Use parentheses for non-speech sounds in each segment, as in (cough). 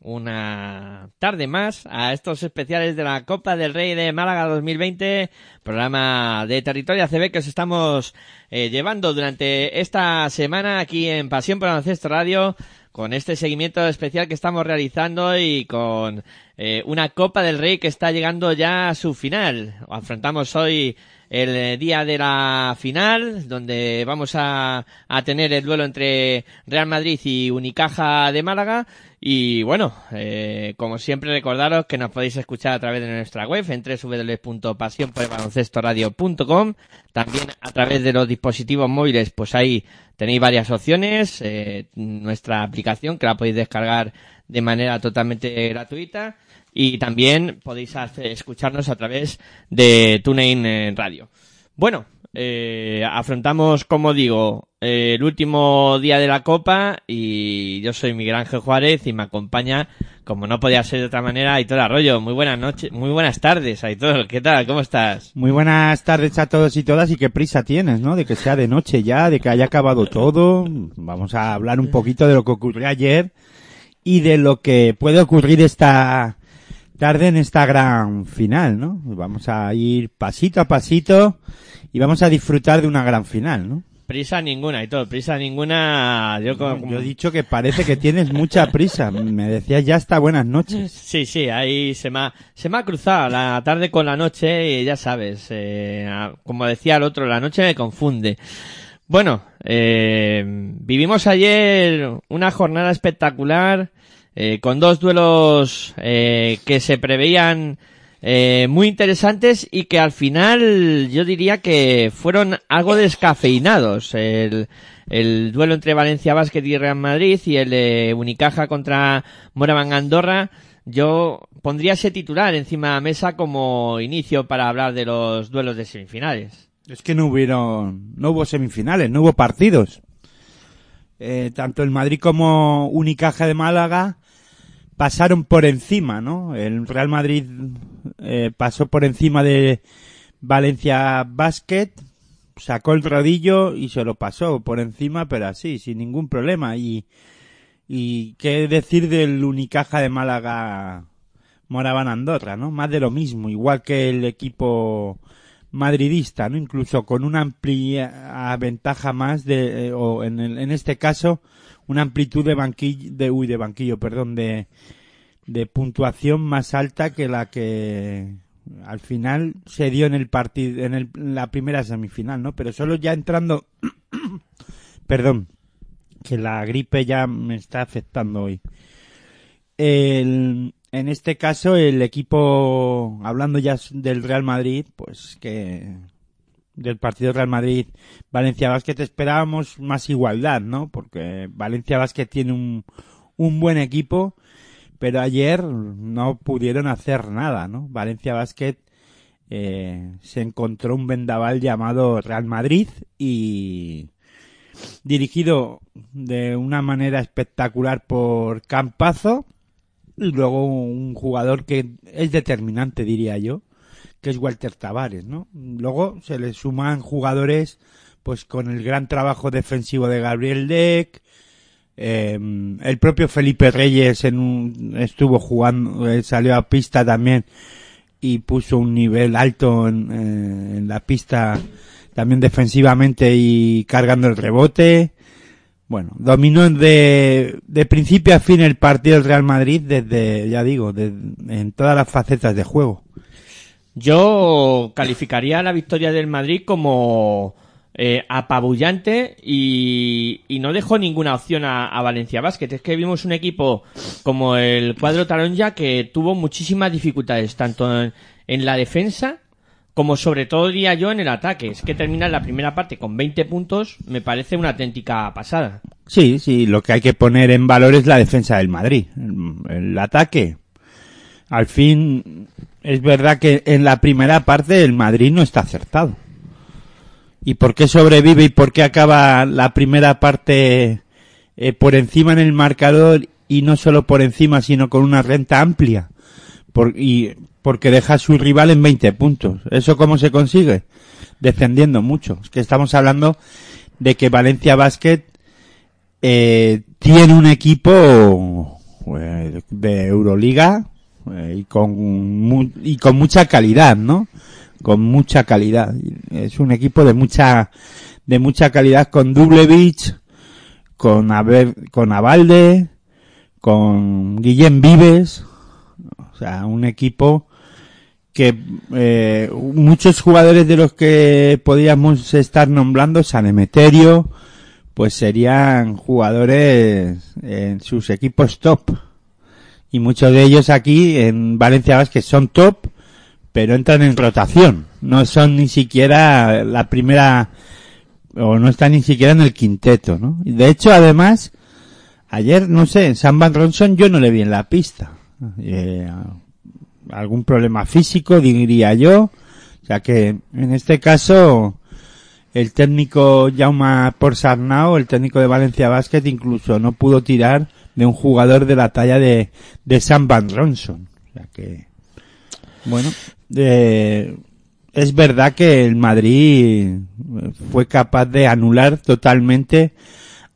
una tarde más a estos especiales de la Copa del Rey de Málaga 2020, programa de Territorio ACB que os estamos eh, llevando durante esta semana aquí en Pasión por Baloncesto Radio con este seguimiento especial que estamos realizando y con eh, una Copa del Rey que está llegando ya a su final. Afrontamos hoy el eh, día de la final, donde vamos a, a tener el duelo entre Real Madrid y Unicaja de Málaga. Y bueno, eh, como siempre recordaros que nos podéis escuchar a través de nuestra web en www.pasionporbaloncestoradio.com También a través de los dispositivos móviles, pues ahí tenéis varias opciones. Eh, nuestra aplicación que la podéis descargar de manera totalmente gratuita. Y también podéis hacer- escucharnos a través de TuneIn eh, Radio. Bueno, eh, afrontamos, como digo, eh, el último día de la Copa y yo soy Miguel Ángel Juárez y me acompaña, como no podía ser de otra manera, Aitor Arroyo. Muy buenas noches, muy buenas tardes, Aitor. ¿Qué tal? ¿Cómo estás? Muy buenas tardes a todos y todas y qué prisa tienes, ¿no? De que sea de noche ya, de que haya acabado todo. Vamos a hablar un poquito de lo que ocurrió ayer y de lo que puede ocurrir esta tarde en esta gran final, ¿no? Vamos a ir pasito a pasito y vamos a disfrutar de una gran final, ¿no? Prisa ninguna, Aitor, prisa ninguna. Yo, como- Yo he dicho que parece que tienes mucha prisa. Me decías ya hasta buenas noches. Sí, sí, ahí se me ha, se me ha cruzado la tarde con la noche y ya sabes, eh, como decía el otro, la noche me confunde. Bueno, eh, vivimos ayer una jornada espectacular eh, con dos duelos eh, que se preveían eh, muy interesantes y que al final yo diría que fueron algo descafeinados. El, el duelo entre Valencia Basket y Real Madrid y el de Unicaja contra Moraván Andorra. Yo pondría ese titular encima de la mesa como inicio para hablar de los duelos de semifinales. Es que no hubieron, no hubo semifinales, no hubo partidos. Eh, tanto el Madrid como Unicaja de Málaga, pasaron por encima, ¿no? El Real Madrid eh, pasó por encima de Valencia Basket, sacó el rodillo y se lo pasó por encima, pero así, sin ningún problema. Y, y qué decir del Unicaja de Málaga Moraban Andorra, ¿no? Más de lo mismo, igual que el equipo madridista, ¿no? Incluso con una amplia ventaja más de, eh, o en, el- en este caso, una amplitud de banquillo, de, uy, de banquillo, perdón, de, de puntuación más alta que la que al final se dio en el partido, en, el- la primera semifinal, ¿no? Pero solo ya entrando, (coughs) perdón, que la gripe ya me está afectando hoy. El- en este caso, el equipo, hablando ya del Real Madrid, pues que del partido Real Madrid Valencia Basket esperábamos más igualdad, ¿no? Porque Valencia Basket tiene un, un buen equipo, pero ayer no pudieron hacer nada, ¿no? Valencia Basket eh, se encontró un vendaval llamado Real Madrid y dirigido de una manera espectacular por Campazo y luego un jugador que es determinante, diría yo, que es Walter Tavares, ¿no? Luego se le suman jugadores, pues con el gran trabajo defensivo de Gabriel Deck, eh, el propio Felipe Reyes en un, estuvo jugando, eh, salió a pista también y puso un nivel alto en, eh, en la pista también defensivamente y cargando el rebote. Bueno, dominó de, de principio a fin el partido del Real Madrid desde, ya digo, de- en todas las facetas de juego. Yo calificaría la victoria del Madrid como eh, apabullante y, no dejó ninguna opción a, Valencia Basket. Es que vimos un equipo como el cuadro Taronja que tuvo muchísimas dificultades, tanto en, la defensa como sobre todo diría yo en el ataque. Es que termina la primera parte con 20 puntos, me parece una auténtica pasada. Sí, sí, lo que hay que poner en valor es la defensa del Madrid. El ataque. Al fin, es verdad que en la primera parte el Madrid no está acertado. ¿Y por qué sobrevive y por qué acaba la primera parte eh, por encima en el marcador y no solo por encima, sino con una renta amplia? Y porque deja a su rival en 20 puntos. ¿Eso cómo se consigue? Defendiendo mucho. Es que estamos hablando de que Valencia Basket eh, tiene un equipo eh, de Euroliga eh, y con mu- y con mucha calidad, ¿no? Con mucha calidad. Es un equipo de mucha de mucha calidad con Dublevich, con con Avalde, con Guillem Vives, o sea, un equipo que eh, muchos jugadores de los que podíamos estar nombrando, San Emeterio, pues serían jugadores en sus equipos top. Y muchos de ellos aquí en Valencia Vázquez son top, pero entran en rotación. No son ni siquiera la primera, o no están ni siquiera en el quinteto, ¿no? De hecho, además, ayer, no sé, en Sam Van Ronson yo no le vi en la pista. Eh, algún problema físico, diría yo. O sea que, en este caso, el técnico Jaume Porsarnau, el técnico de Valencia Basket, incluso no pudo tirar de un jugador de la talla de, de Sam Van Ronson. O sea que, bueno, eh, es verdad que el Madrid fue capaz de anular totalmente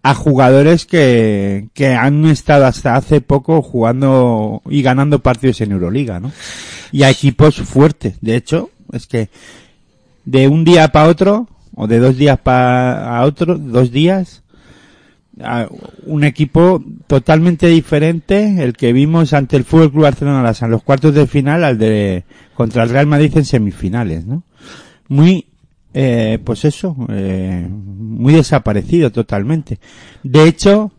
a jugadores que, que han estado hasta hace poco jugando y ganando partidos en Euroliga, ¿no? Y a equipos fuertes. De hecho, es que de un día para otro, o de dos días para otro, dos días, un equipo totalmente diferente el que vimos ante el Fútbol Club Barcelona en los cuartos de final al de contra el Real Madrid en semifinales, ¿no? Muy eh, pues eso, eh, muy desaparecido totalmente. De hecho,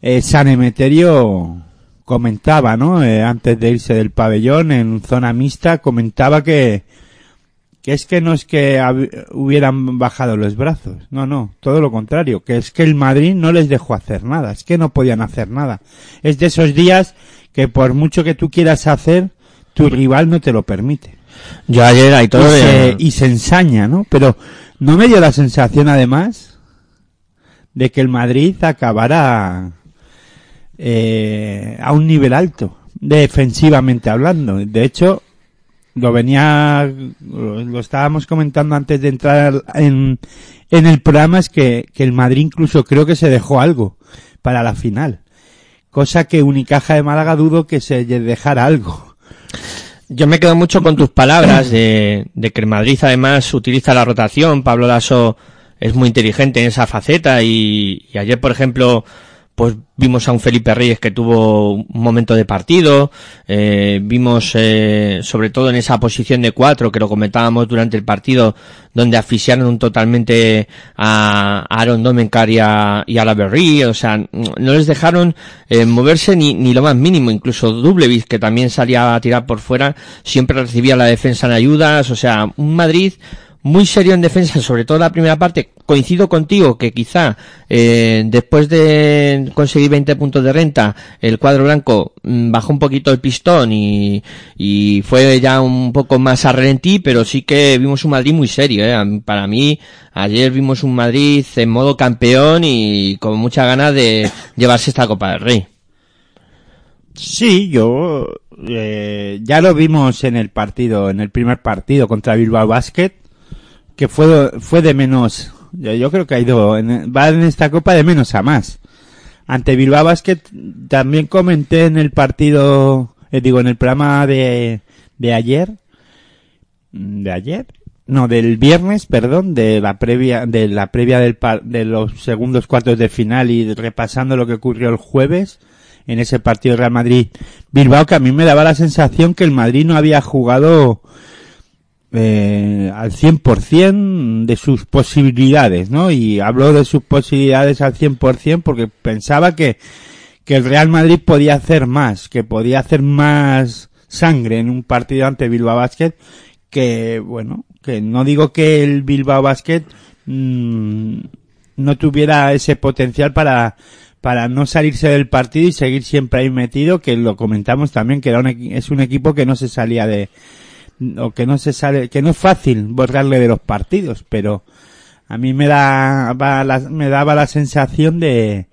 eh, San Emeterio comentaba, ¿no? Eh, antes de irse del pabellón en zona mixta, comentaba que que es que no es que hubieran bajado los brazos, no, no, todo lo contrario, que es que el Madrid no les dejó hacer nada, es que no podían hacer nada. Es de esos días que por mucho que tú quieras hacer, tu rival no te lo permite. Yo ayer hay Y se, y se ensaña, ¿no? Pero no me dio la sensación además de que el Madrid acabara eh, a un nivel alto. defensivamente hablando. De hecho, lo venía, lo, estábamos comentando antes de entrar en, en el programa, es que, que el Madrid incluso creo que se dejó algo para la final. Cosa que Unicaja de Málaga dudo que se dejara algo. Yo me quedo mucho con tus palabras de, que el Madrid además utiliza la rotación. Pablo Lasso es muy inteligente en esa faceta y ayer, por ejemplo, pues vimos a un Felipe Reyes que tuvo un momento de partido, eh, vimos eh, sobre todo en esa posición de cuatro que lo comentábamos durante el partido donde asfixiaron totalmente a Aaron Domencar y a, y a o sea, no les dejaron eh, moverse ni, ni lo más mínimo, incluso Dublevis que también salía a tirar por fuera, siempre recibía la defensa en ayudas, o sea, un Madrid muy serio en defensa, sobre todo la primera parte. Coincido contigo que quizá eh, después de conseguir 20 puntos de renta, el cuadro blanco mm, bajó un poquito el pistón y, y fue ya un poco más a ralentí, pero sí que vimos un Madrid muy serio. ¿eh? Para mí, ayer vimos un Madrid en modo campeón y con mucha ganas de llevarse esta Copa del Rey. Sí, yo eh, ya lo vimos en el partido, en el primer partido contra Bilbao Basket, que fue, fue de menos, yo, creo que ha ido, en, va en esta copa de menos a más. Ante Bilbao Basket también comenté en el partido, eh, digo, en el programa de, de ayer, de ayer, no, del viernes, perdón, de la previa, de la previa del par, de los segundos cuartos de final y repasando lo que ocurrió el jueves en ese partido Real Madrid Bilbao, que a mí me daba la sensación que el Madrid no había jugado eh, al 100% de sus posibilidades, ¿no? Y hablo de sus posibilidades al 100% porque pensaba que, que el Real Madrid podía hacer más, que podía hacer más sangre en un partido ante Bilbao Basket, que, bueno, que no digo que el Bilbao Basket mmm, no tuviera ese potencial para, para no salirse del partido y seguir siempre ahí metido, que lo comentamos también, que era un, es un equipo que no se salía de, o que no se sale, que no es fácil borrarle de los partidos, pero a mí me daba la, me daba la sensación de,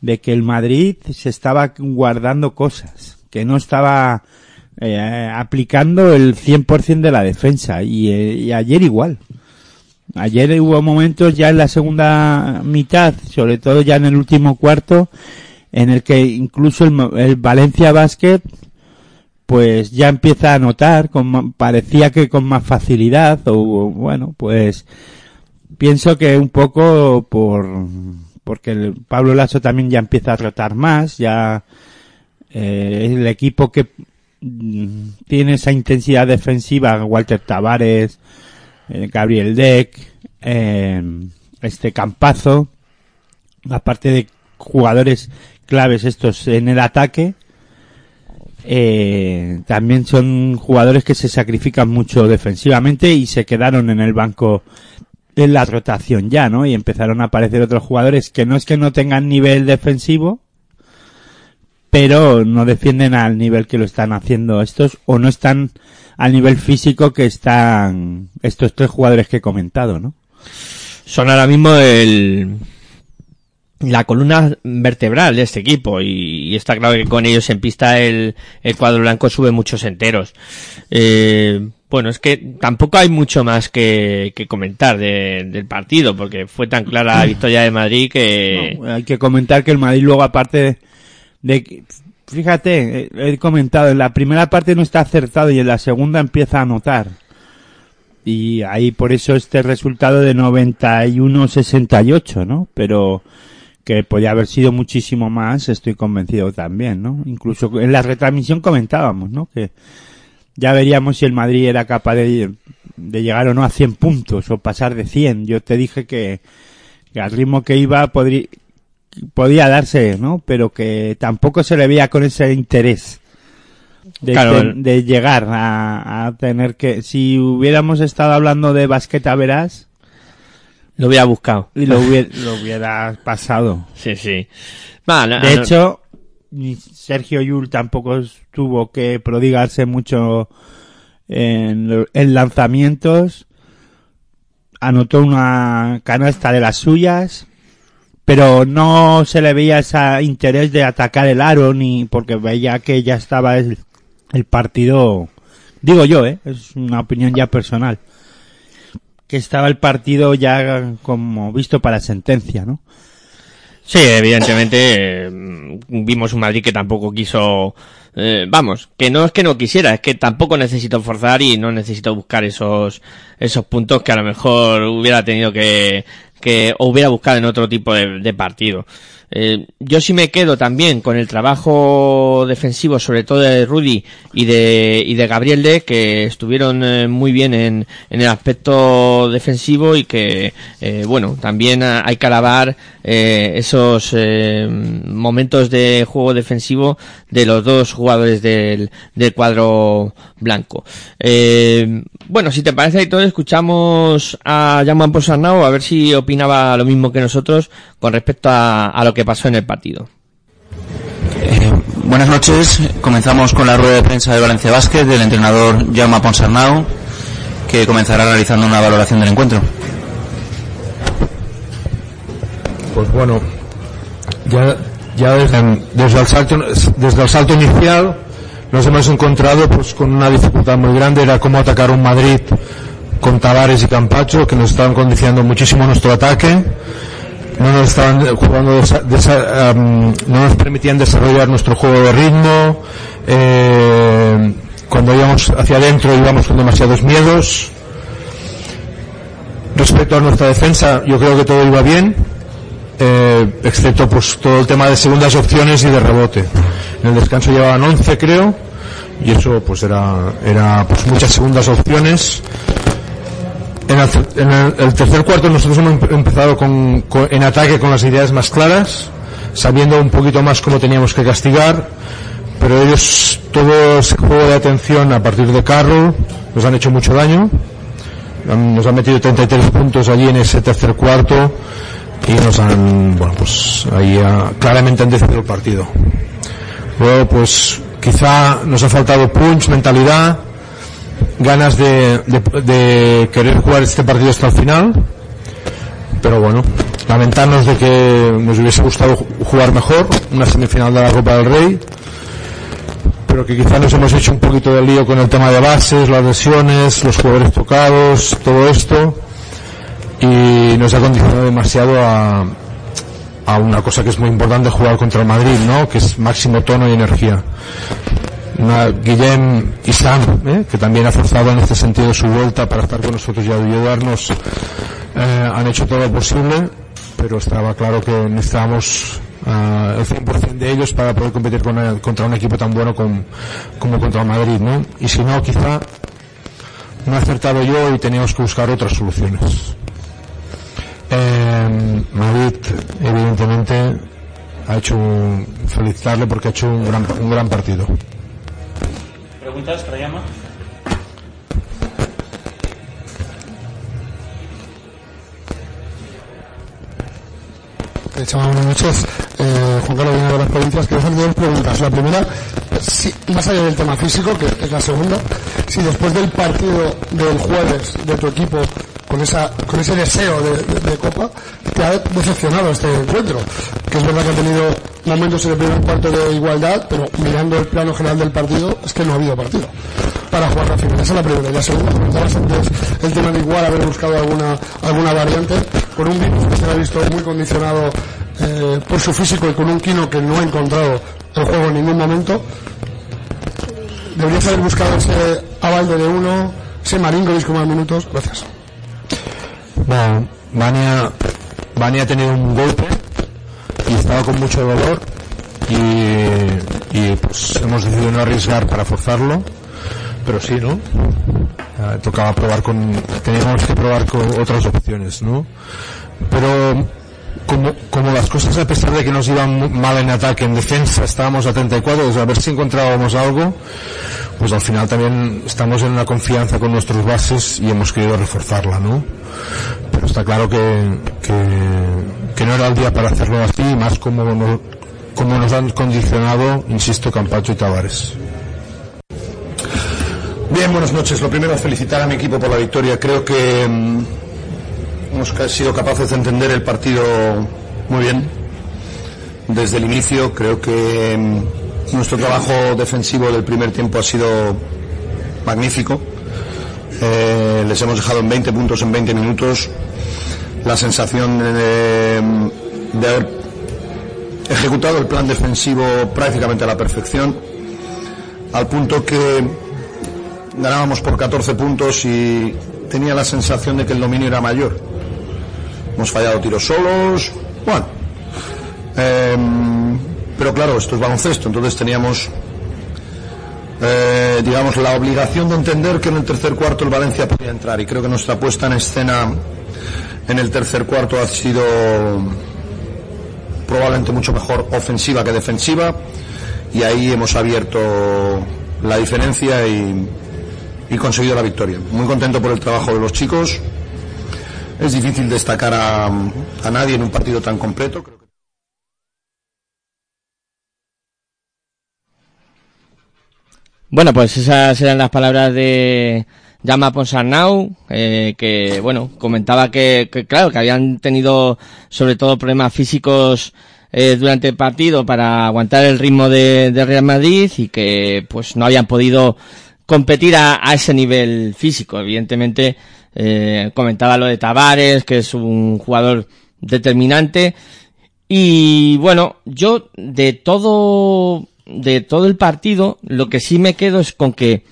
de que el Madrid se estaba guardando cosas, que no estaba eh, aplicando el 100% de la defensa y, eh, y ayer igual. Ayer hubo momentos ya en la segunda mitad, sobre todo ya en el último cuarto, en el que incluso el, el Valencia Basket pues ya empieza a notar, con, parecía que con más facilidad, o bueno, pues pienso que un poco por, porque el Pablo Lasso también ya empieza a tratar más, ya eh, el equipo que mm, tiene esa intensidad defensiva, Walter Tavares, eh, Gabriel Deck, eh, este Campazo, aparte de jugadores claves estos en el ataque, eh, también son jugadores que se sacrifican mucho defensivamente y se quedaron en el banco en la rotación ya, ¿no? Y empezaron a aparecer otros jugadores que no es que no tengan nivel defensivo, pero no defienden al nivel que lo están haciendo estos o no están al nivel físico que están estos tres jugadores que he comentado, ¿no? Son ahora mismo el, la columna vertebral de este equipo y, y, está claro que con ellos en pista el, el cuadro blanco sube muchos enteros. Eh, bueno, es que tampoco hay mucho más que, que comentar de, del partido porque fue tan clara la victoria de Madrid que... Hay que comentar que el Madrid luego aparte de... de fíjate, he comentado, en la primera parte no está acertado y en la segunda empieza a notar. Y ahí por eso este resultado de 91-68, ¿no? Pero que podía haber sido muchísimo más, estoy convencido también, ¿no? Incluso en la retransmisión comentábamos, ¿no? Que ya veríamos si el Madrid era capaz de, de llegar o no a 100 puntos o pasar de 100. Yo te dije que, que al ritmo que iba podría, podía darse, ¿no? Pero que tampoco se le veía con ese interés. De, claro. de, de llegar a, a, tener que, si hubiéramos estado hablando de basqueta verás, lo hubiera buscado. Y lo hubiera, lo hubiera pasado. Sí, sí. De hecho, Sergio Yul tampoco tuvo que prodigarse mucho en, en, lanzamientos. Anotó una canasta de las suyas, pero no se le veía ese interés de atacar el aro ni porque veía que ya estaba el, el partido, digo yo, ¿eh? es una opinión ya personal, que estaba el partido ya como visto para sentencia, ¿no? Sí, evidentemente eh, vimos un Madrid que tampoco quiso, eh, vamos, que no es que no quisiera, es que tampoco necesitó forzar y no necesitó buscar esos esos puntos que a lo mejor hubiera tenido que que o hubiera buscado en otro tipo de partido. Eh, yo sí me quedo también con el trabajo defensivo, sobre todo de Rudy y de, y de Gabriel de, que estuvieron eh, muy bien en, en el aspecto defensivo y que, eh, bueno, también hay que alabar esos momentos de juego defensivo de los dos jugadores del, del cuadro blanco. Bueno, si te parece, Aitor, escuchamos a Jaman Posarnau a ver si opinaba lo mismo que nosotros con respecto a, a lo que pasó en el partido. Eh, buenas noches. Comenzamos con la rueda de prensa de Valencia Basket del entrenador Jaume Ponsarnau, que comenzará realizando una valoración del encuentro. Pues bueno, ya, ya desde, desde, el salto, desde el salto inicial nos hemos encontrado pues con una dificultad muy grande, era cómo atacar un Madrid con Tavares y Campacho, que nos estaban condicionando muchísimo nuestro ataque no nos estaban jugando desa, um, no nos permitían desarrollar nuestro juego de ritmo eh, cuando íbamos hacia adentro íbamos con demasiados miedos. Respecto a nuestra defensa yo creo que todo iba bien eh, excepto pues todo el tema de segundas opciones y de rebote. En el descanso llevaban 11 creo y eso pues era era pues muchas segundas opciones en el, en el, tercer cuarto nosotros hemos empezado con, en ataque con las ideas más claras, sabiendo un poquito más cómo teníamos que castigar, pero ellos, todo ese juego de atención a partir de Carroll, nos han hecho mucho daño. Nos han metido 33 puntos allí en ese tercer cuarto y nos han, bueno, pues ahí uh, claramente han decidido el partido. Luego, pues quizá nos ha faltado punch, mentalidad, ganas de, de, de, querer jugar este partido hasta el final. Pero bueno lamentarnos de que nos hubiese gustado jugar mejor una semifinal de la Copa del Rey. Pero que quizá nos hemos hecho un poquito de lío con el tema de bases, las lesiones, los jugadores tocados, todo esto. Y nos ha condicionado demasiado a, a una cosa que es muy importante jugar contra Madrid, ¿no? que es máximo tono y energía Guillem y Sam, ¿eh? que también ha forzado en este sentido su vuelta para estar con nosotros y ayudarnos, eh, han hecho todo lo posible, pero estaba claro que necesitábamos uh, el 100% de ellos para poder competir con contra un equipo tan bueno como contra Madrid, ¿no? Y si no, quizá no he acertado yo y teníamos que buscar otras soluciones. Eh, Madrid, evidentemente, ha hecho un, felicitarle porque ha hecho un gran, un gran partido. ¿Preguntas llama? Eh, buenas noches. Eh, Juan Carlos viene de las provincias. Quiero hacer dos preguntas. La primera, si, más allá del tema físico, que es la segunda, si después del partido del jueves de tu equipo con esa con ese deseo de, de, de, Copa te ha decepcionado este encuentro que es verdad que ha tenido momentos en el primer cuarto de igualdad pero mirando el plano general del partido es que no ha habido partido para jugar la final. Esa es la primera. Y la segunda comentabas el tema de igual haber buscado alguna alguna variante con un virus que se ha visto muy condicionado eh, por su físico y con un Kino que no ha encontrado el juego en ningún momento deberías haber buscado ese avalde de uno ese maringo disco más minutos. Gracias. Bueno, Vania, Vania ha tenido un golpe y estaba con mucho dolor y, y pues hemos decidido no arriesgar para forzarlo, pero sí, ¿no? Tocaba probar con, teníamos que probar con otras opciones, ¿no? Pero como, como las cosas a pesar de que nos iban mal en ataque, en defensa estábamos a 34, pues a ver si encontrábamos algo, pues al final también estamos en una confianza con nuestros bases y hemos querido reforzarla, ¿no? Pero está claro que, que, que no era el día para hacerlo así, más como, no, como nos han condicionado, insisto, Campacho y Tavares. Bien, buenas noches. Lo primero, felicitar a mi equipo por la victoria. Creo que mmm, hemos sido capaces de entender el partido Muy bien. Desde el inicio creo que mm, nuestro trabajo defensivo del primer tiempo ha sido magnífico. Eh, les hemos dejado en 20 puntos en 20 minutos. La sensación de, haber ejecutado el plan defensivo prácticamente a la perfección, al punto que ganábamos por 14 puntos y tenía la sensación de que el dominio era mayor. Hemos fallado tiros solos, bueno. em, pero claro, esto es baloncesto, entonces teníamos, eh, digamos, la obligación de entender que en el tercer cuarto el Valencia podía entrar y creo que nuestra puesta en escena en el tercer cuarto ha sido probablemente mucho mejor ofensiva que defensiva y ahí hemos abierto la diferencia y, conseguido la victoria. Muy contento por el trabajo de los chicos. Es difícil destacar a, a nadie en un partido tan completo. Bueno, pues esas eran las palabras de Llama Ponsarnau, eh, que, bueno, comentaba que, que, claro, que habían tenido sobre todo problemas físicos eh, durante el partido para aguantar el ritmo de, de Real Madrid y que, pues, no habían podido competir a, a ese nivel físico. Evidentemente, eh, comentaba lo de Tavares, que es un jugador determinante. Y bueno, yo de todo, de todo el partido, lo que sí me quedo es con que,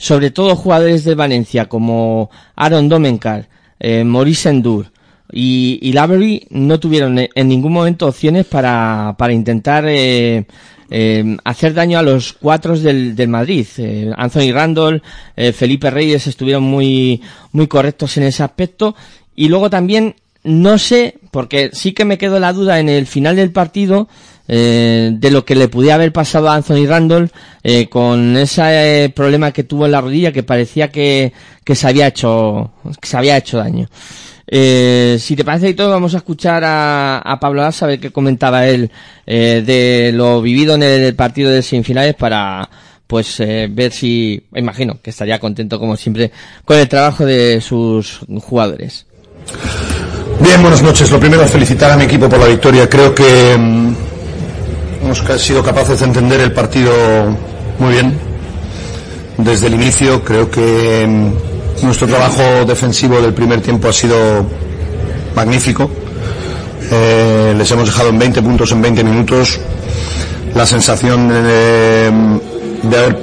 sobre todo jugadores de Valencia como Aaron Domenkar, eh, Maurice Endur y, y Lavery no tuvieron en en ningún momento opciones para, para intentar eh, eh, hacer daño a los cuatro del, del Madrid. Eh, Anthony Randall, eh, Felipe Reyes estuvieron muy, muy correctos en ese aspecto. Y luego también, no sé, porque sí que me quedó la duda en el final del partido, eh, de lo que le pudiera haber pasado a Anthony Randall eh, con ese eh, problema que tuvo en la rodilla que parecía que, que se había hecho que se había hecho daño. Eh, si te parece y todo, vamos a escuchar a, a Pablo Asa, a ver qué comentaba él de lo vivido en el partido de semifinales para pues ver si, imagino que estaría contento como siempre con el trabajo de sus jugadores. Bien, buenas noches. Lo primero, felicitar a mi equipo por la victoria. Creo que mm, hemos sido capaces de entender el partido muy bien. Desde el inicio, creo que mm, nuestro trabajo defensivo del primer tiempo ha sido magnífico. Eh, les hemos dejado en 20 puntos en 20 minutos. La sensación de, de haber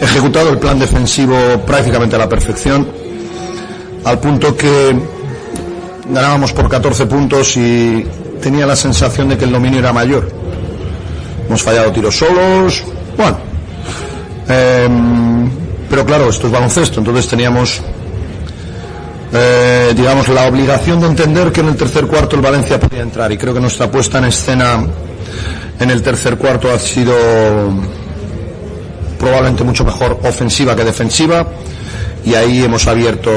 ejecutado el plan defensivo prácticamente a la perfección, al punto que ganábamos por 14 puntos y tenía la sensación de que el dominio era mayor. Hemos fallado tiros solos, bueno. Em, pero claro, esto es baloncesto, entonces teníamos, eh, digamos, la obligación de entender que en el tercer cuarto el Valencia podía entrar y creo que nuestra puesta en escena en el tercer cuarto ha sido probablemente mucho mejor ofensiva que defensiva y ahí hemos abierto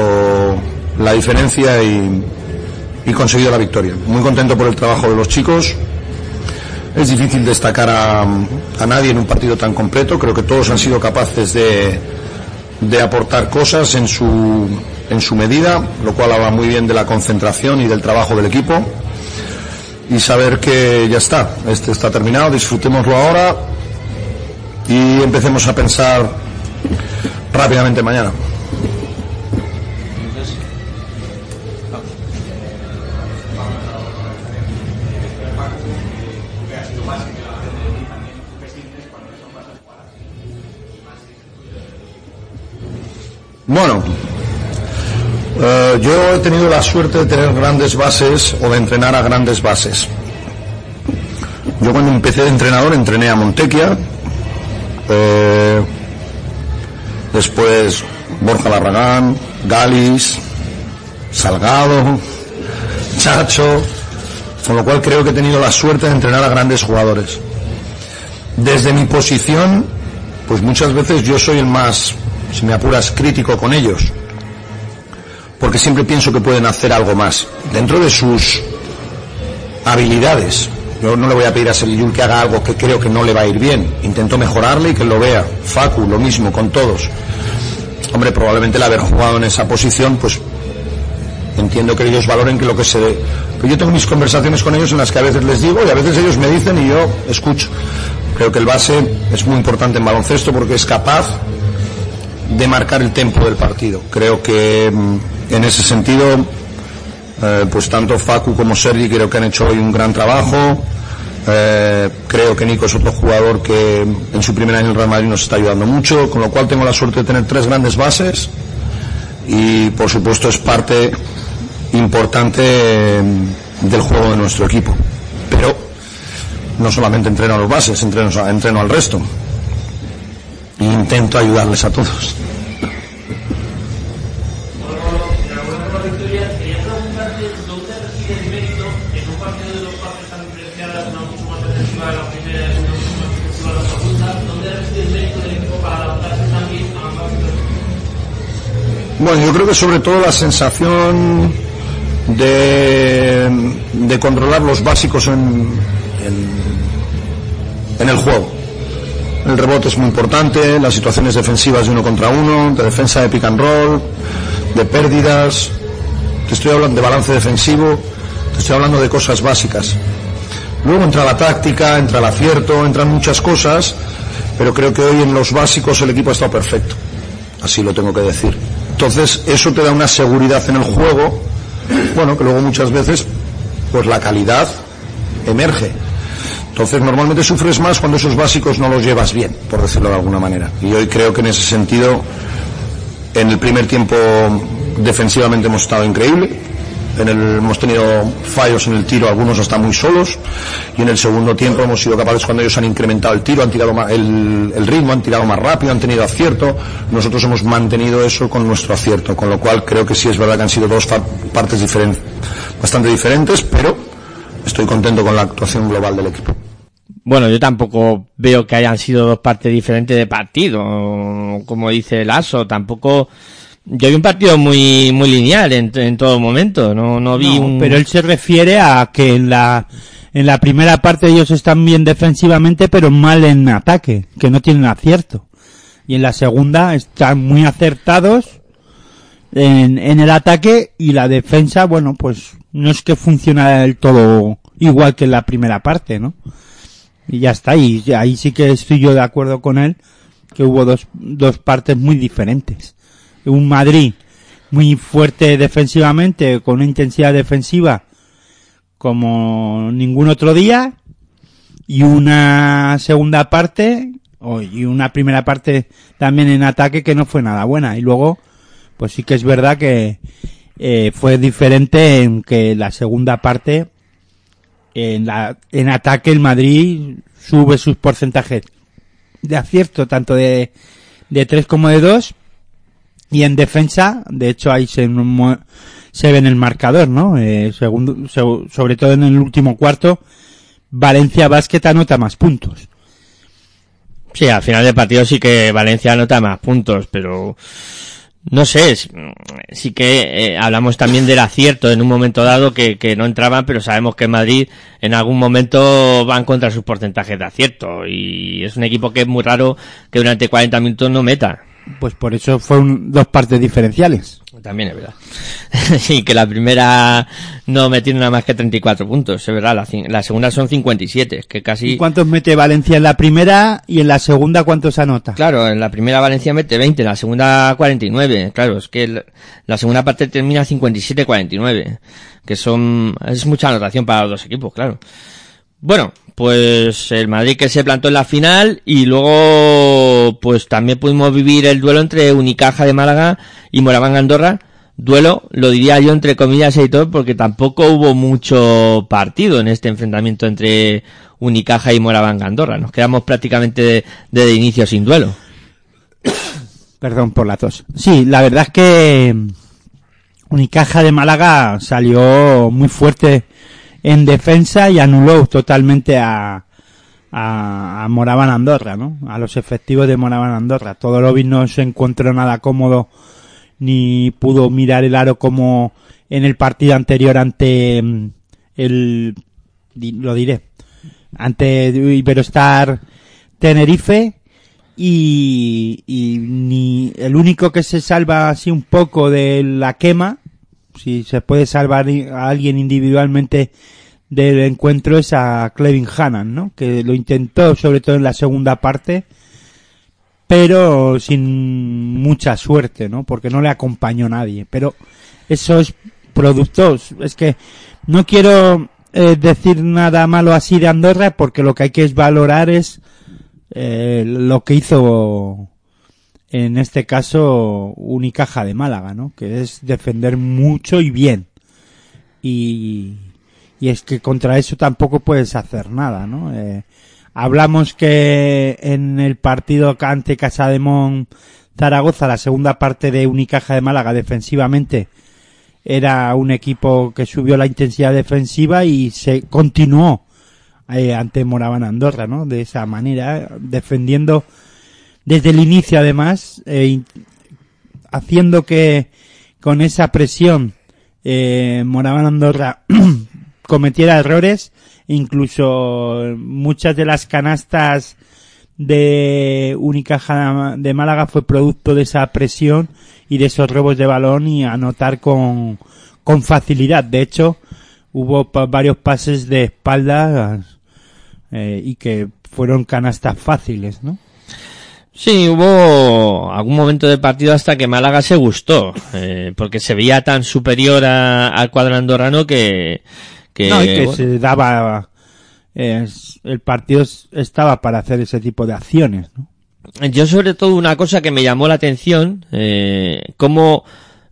la diferencia y, y conseguido la victoria. Muy contento por el trabajo de los chicos. Es difícil destacar a, a nadie en un partido tan completo. Creo que todos han sido capaces de, de aportar cosas en su, en su medida, lo cual habla muy bien de la concentración y del trabajo del equipo. Y saber que ya está, este está terminado, disfrutémoslo ahora y empecemos a pensar rápidamente mañana. Bueno, eh, yo he tenido la suerte de tener grandes bases o de entrenar a grandes bases. Yo cuando empecé de entrenador entrené a Montequia, eh, después Borja Larragán, Galis, Salgado, Chacho, con lo cual creo que he tenido la suerte de entrenar a grandes jugadores. Desde mi posición, pues muchas veces yo soy el más, si me apuras, crítico con ellos, porque siempre pienso que pueden hacer algo más, dentro de sus habilidades. Yo no le voy a pedir a Sergio que haga algo que creo que no le va a ir bien. Intento mejorarle y que lo vea. Facu, lo mismo, con todos. Hombre, probablemente el haber jugado en esa posición, pues entiendo que ellos valoren que lo que se Pero yo tengo mis conversaciones con ellos en las que a veces les digo y a veces ellos me dicen y yo escucho. Creo que el base es muy importante en baloncesto porque es capaz de marcar el tempo del partido. Creo que mm, en ese sentido, eh, pues tanto Facu como Sergi creo que han hecho hoy un gran trabajo. Eh, creo que Nico es otro jugador que en su primer año en Real Madrid nos está ayudando mucho, con lo cual tengo la suerte de tener tres grandes bases y por supuesto es parte importante eh, del juego de nuestro equipo. Pero no solamente entreno a los bases, entreno, entreno al resto. E intento ayudarles a todos. Bueno, yo creo que sobre todo la sensación de, de controlar los básicos en, en, en, el juego. El rebote es muy importante, las situaciones defensivas de uno contra uno, de defensa de pick and roll, de pérdidas. Te estoy hablando de balance defensivo, te estoy hablando de cosas básicas. Luego entra la táctica, entra el acierto, entran muchas cosas, pero creo que hoy en los básicos el equipo ha estado perfecto. Así lo tengo que decir. Entonces, eso te da una seguridad en el juego, bueno, que luego muchas veces, pues la calidad emerge. Entonces, normalmente sufres más cuando esos básicos no los llevas bien, por decirlo de alguna manera. Y hoy creo que en ese sentido, en el primer tiempo defensivamente hemos estado increíble, en el, hemos tenido fallos en el tiro, algunos hasta muy solos, y en el segundo tiempo hemos sido capaces cuando ellos han incrementado el tiro, han tirado más, el, ritmo, han tirado más rápido, han tenido acierto, nosotros hemos mantenido eso con nuestro acierto, con lo cual creo que sí es verdad que han sido dos partes bastante diferentes, pero estoy contento con la actuación global del equipo. Bueno, yo tampoco veo que hayan sido dos partes diferentes de partido, como dice el ASO, tampoco yo vi un partido muy muy lineal en, en todo momento, no, no vi No, un... Pero él se refiere a que en la, en la primera parte ellos están bien defensivamente, pero mal en ataque, que no tienen acierto. Y en la segunda están muy acertados en, en el ataque y la defensa, bueno, pues no es que funciona del todo igual que en la primera parte, ¿no? Y ya está, y ahí sí que estoy yo de acuerdo con él, que hubo dos, dos partes muy diferentes. Un Madrid muy fuerte defensivamente, con una intensidad defensiva como ningún otro día, y una segunda parte, y una primera parte también en ataque que no fue nada buena. Y luego, pues sí que es verdad que eh, fue diferente en que la segunda parte, en, la, en ataque el Madrid sube sus porcentajes de acierto, tanto de, de 3 como de 2, y en defensa, de hecho ahí se, se ve en el marcador, ¿no? Eh, segundo, se- sobre todo en el último cuarto, Valencia Basket anota más puntos. Sí, al final del partido sí que Valencia anota más puntos, pero no sé, sí que eh, hablamos también del acierto en un momento dado que, que no entraban, pero sabemos que Madrid en algún momento van contra sus porcentajes de acierto y es un equipo que es muy raro que durante 40 minutos no meta. Pues por eso fueron dos partes diferenciales. También es verdad. (laughs) sí, que la primera no metieron nada más que 34 puntos, es verdad. La, la segunda son 57, que casi... ¿Y cuántos mete Valencia en la primera y en la segunda cuántos anota? Claro, en la primera Valencia mete 20, en la segunda 49. Claro, es que la segunda parte termina 57-49. Que son, es mucha anotación para los dos equipos, claro. Bueno, pues el Madrid que se plantó en la final y luego pues también pudimos vivir el duelo entre Unicaja de Málaga y Moraván Andorra. Duelo, lo diría yo entre comillas editor, porque tampoco hubo mucho partido en este enfrentamiento entre Unicaja y Moraván Andorra. Nos quedamos prácticamente de- desde inicio sin duelo. (coughs) Perdón por la tos. Sí, la verdad es que Unicaja de Málaga salió muy fuerte en defensa y anuló totalmente a, a, Moraban Andorra, ¿no? A los efectivos de Moraban Andorra. Todo Lobby no se encontró nada cómodo ni pudo mirar el aro como en el partido anterior ante mm, el, lo diré, ante Iberostar Tenerife y ni el único que se salva así un poco de la quema si se puede salvar a alguien individualmente del encuentro es a Clevin Hannan, ¿no? Que lo intentó sobre todo en la segunda parte, pero sin mucha suerte, ¿no? Porque no le acompañó nadie. Pero esos productos, es que no quiero eh, decir nada malo así de Andorra porque lo que hay que es valorar es eh, lo que hizo en este caso Unicaja de Málaga, ¿no? Que es defender mucho y bien. Y, y es que contra eso tampoco puedes hacer nada, ¿no? Eh, hablamos que en el partido ante Casademón Zaragoza, la segunda parte de Unicaja de Málaga defensivamente, era un equipo que subió la intensidad defensiva y se continuó eh, ante Moraban Andorra, ¿no? De esa manera, defendiendo desde el inicio además, eh, haciendo que con esa presión eh, Moraban Andorra (clears throat) cometiera errores, incluso muchas de las canastas de Unicaja de Málaga fue producto de esa presión y de esos robos de balón y anotar con, con facilidad. De hecho, hubo varios pases de espaldas eh, y que fueron canastas fáciles, ¿no? Sí, hubo algún momento del partido hasta que Málaga se gustó, eh, porque se veía tan superior al cuadro andorrano que, que, no, y que se daba, eh, el partido estaba para hacer ese tipo de acciones, ¿no? Yo sobre todo una cosa que me llamó la atención, eh, cómo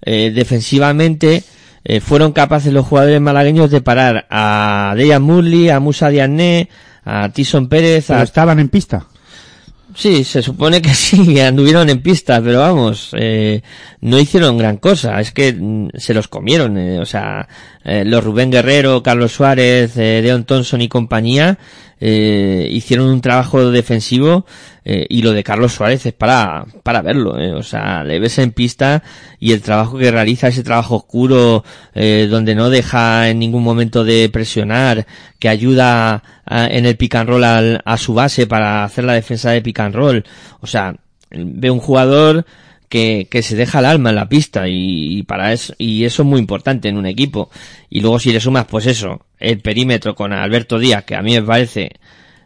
eh, defensivamente eh, fueron capaces los jugadores malagueños de parar a Dejan Murli, a Musa Diané, a Tison Pérez. Pero a... estaban en pista. Sí, se supone que (laughs) sí, anduvieron en pista, pero vamos, eh, no hicieron gran cosa, es que mm, se los comieron, eh, o sea, eh, los Rubén Guerrero, Carlos Suárez, eh, Deon Thompson y compañía, eh, hicieron un trabajo defensivo eh, y lo de Carlos Suárez es para, para verlo, eh, o sea, le ves en pista y el trabajo que realiza, ese trabajo oscuro, eh, donde no deja en ningún momento de presionar, que ayuda a- en el pick and roll al- a su base para hacer la defensa de pick and roll, o sea, ve un jugador que, que se deja el alma en la pista y, y para eso, y eso es muy importante en un equipo. Y luego si le sumas, pues eso, el perímetro con Alberto Díaz, que a mí me parece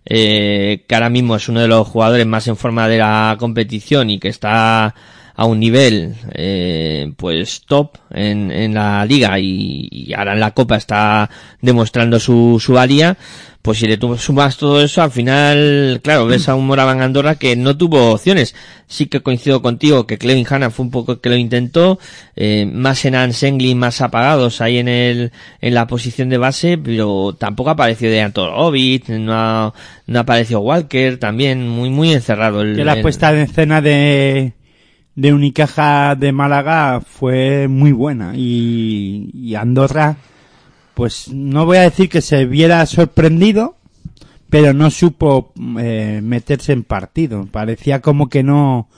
eh, que ahora mismo es uno de los jugadores más en forma de la competición y que está a un nivel eh, pues top en, en la liga y, y ahora en la copa está demostrando su, su valía pues si le sumas todo eso al final claro ves a un Moraban Andorra que no tuvo opciones. Sí que coincido contigo que Clevin Hanna fue un poco el que lo intentó eh, más Enan Sengli más apagados ahí en el en la posición de base pero tampoco apareció de Antorovic no, ha- no apareció Walker también muy muy encerrado el, Que la el- puesta en escena de, de Unicaja de Málaga fue muy buena y, Andorra, pues no voy a decir que se viera sorprendido, pero no supo eh, meterse en partido. Parecía como que no,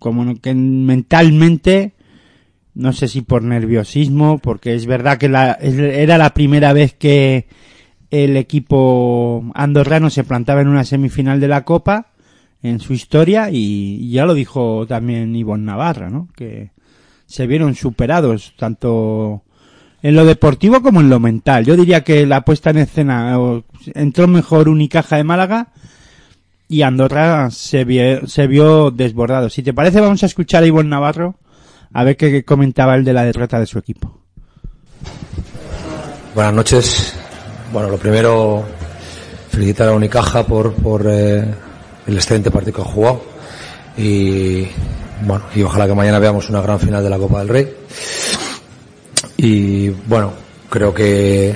como que mentalmente, no sé si por nerviosismo, porque es verdad que la, era la primera vez que el equipo andorrano se plantaba en una semifinal de la Copa en su historia y, ya lo dijo también Ivonne Navarra, ¿no? Que se vieron superados tanto en lo deportivo como en lo mental. Yo diría que la puesta en escena entró mejor Unicaja de Málaga y Andorra se vio, se vio desbordado. Si te parece vamos a escuchar a Ivonne Navarro a ver qué comentaba el de la derrota de su equipo. Buenas noches. Bueno, lo primero, felicitar a Unicaja por, por eh, el excelente partido que ha jugado. Y bueno, y ojalá que mañana veamos una gran final de la Copa del Rey. Y bueno, creo que,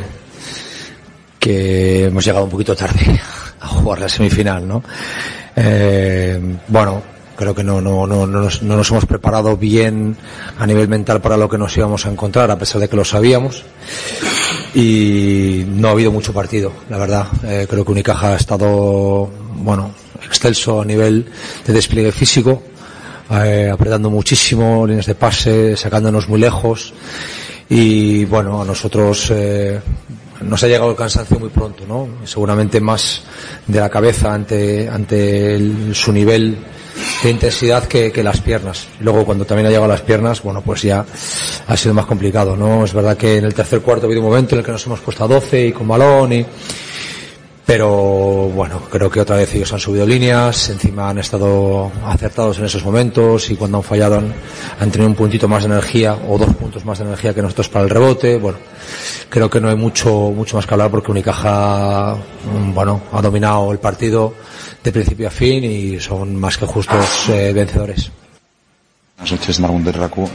que hemos llegado un poquito tarde (laughs) a jugar la semifinal, ¿no? Eh, bueno, creo que no, no, no, no, nos, no nos hemos preparado bien a nivel mental para lo que nos íbamos a encontrar, a pesar de que lo sabíamos y no ha habido mucho partido, la verdad. Eh, creo que Unicaja ha estado, bueno, excelso a nivel de despliegue físico, eh, apretando muchísimo, líneas de pase, sacándonos muy lejos y bueno, a nosotros eh, nos ha llegado el cansancio muy pronto, ¿no? Seguramente más de la cabeza ante, ante el- su nivel de intensidad que, que, las piernas. Luego cuando también ha llegado las piernas, bueno, pues ya ha sido más complicado, ¿no? Es verdad que en el tercer cuarto ha habido un momento en el que nos hemos puesto a 12 y con balón y, pero bueno, creo que otra vez ellos han subido líneas, encima han estado acertados en esos momentos y cuando han fallado han, tenido un puntito más de energía o dos puntos más de energía que nosotros para el rebote. Bueno, creo que no hay mucho, mucho más que hablar porque Unicaja, mm, bueno, ha dominado el partido de principio a fin y son más que justos eh, vencedores. Buenas noches, Margun.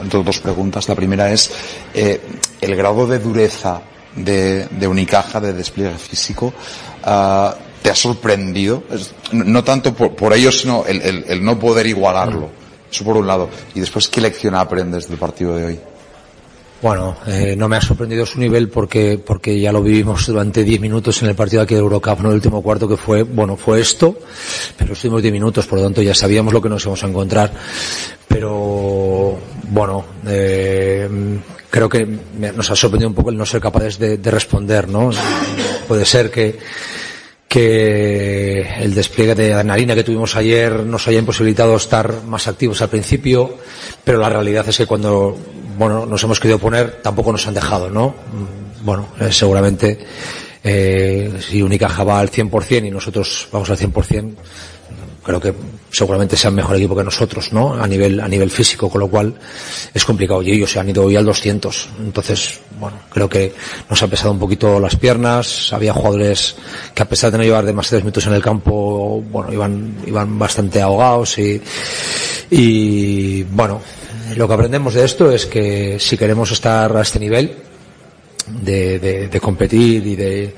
Dos preguntas. La primera es, eh, el grado de dureza de Unicaja, de despliegue físico, uh, ¿te ha sorprendido? No tanto por, por ello, sino el, el, no poder igualarlo. Eso por un lado. Y después, ¿qué lección aprendes del partido de hoy? Bueno, eh, no me ha sorprendido su nivel porque, porque ya lo vivimos durante 10 minutos en el partido aquí de Eurocup, ¿no? El último cuarto que fue, bueno, fue esto, pero estuvimos 10 minutos, por lo tanto ya sabíamos lo que nos íbamos a encontrar. Pero, bueno, eh, creo que nos ha sorprendido un poco el no ser capaces de responder, ¿no? Puede ser que, que el despliegue de adrenalina que tuvimos ayer nos haya imposibilitado estar más activos al principio, pero la realidad es que cuando bueno, nos hemos querido poner tampoco nos han dejado, ¿no? Bueno, eh, seguramente eh, si Unicaja va al 100% y nosotros vamos al 100%, creo que seguramente sean mejor equipo que nosotros, ¿no? A nivel, a nivel físico, con lo cual es complicado. Y ellos se han ido hoy al 200. Entonces, bueno, creo que nos ha pesado un poquito las piernas. Había jugadores que a pesar de no llevar demasiados minutos en el campo, bueno, iban, iban bastante ahogados y, y bueno, lo que aprendemos de esto es que si queremos estar a este nivel de, de, de competir y de,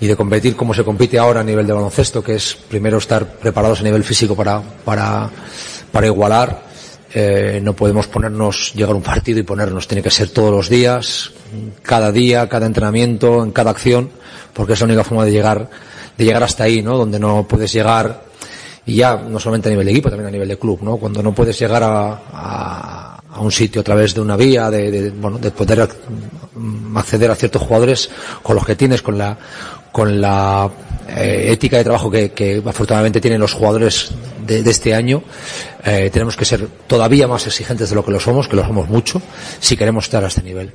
y de competir como se compite ahora a nivel de baloncesto, que es primero estar preparados a nivel físico para, para, igualar. Eh, no podemos ponernos, llegar a un partido y ponernos, tiene que ser todos los días, cada día, cada entrenamiento, en cada acción, porque es la única forma de llegar, de llegar hasta ahí, ¿no? Donde no puedes llegar, y ya no solamente a nivel de equipo, también a nivel de club, ¿no? Cuando no puedes llegar a, a, a un sitio a través de una vía, de, de, bueno, de poder acceder a ciertos jugadores con los que tienes, con la, con la eh, ética de trabajo que, afortunadamente tienen los jugadores de, de este año, eh, tenemos que ser todavía más exigentes de lo que lo somos, que lo somos mucho, si queremos estar a este nivel.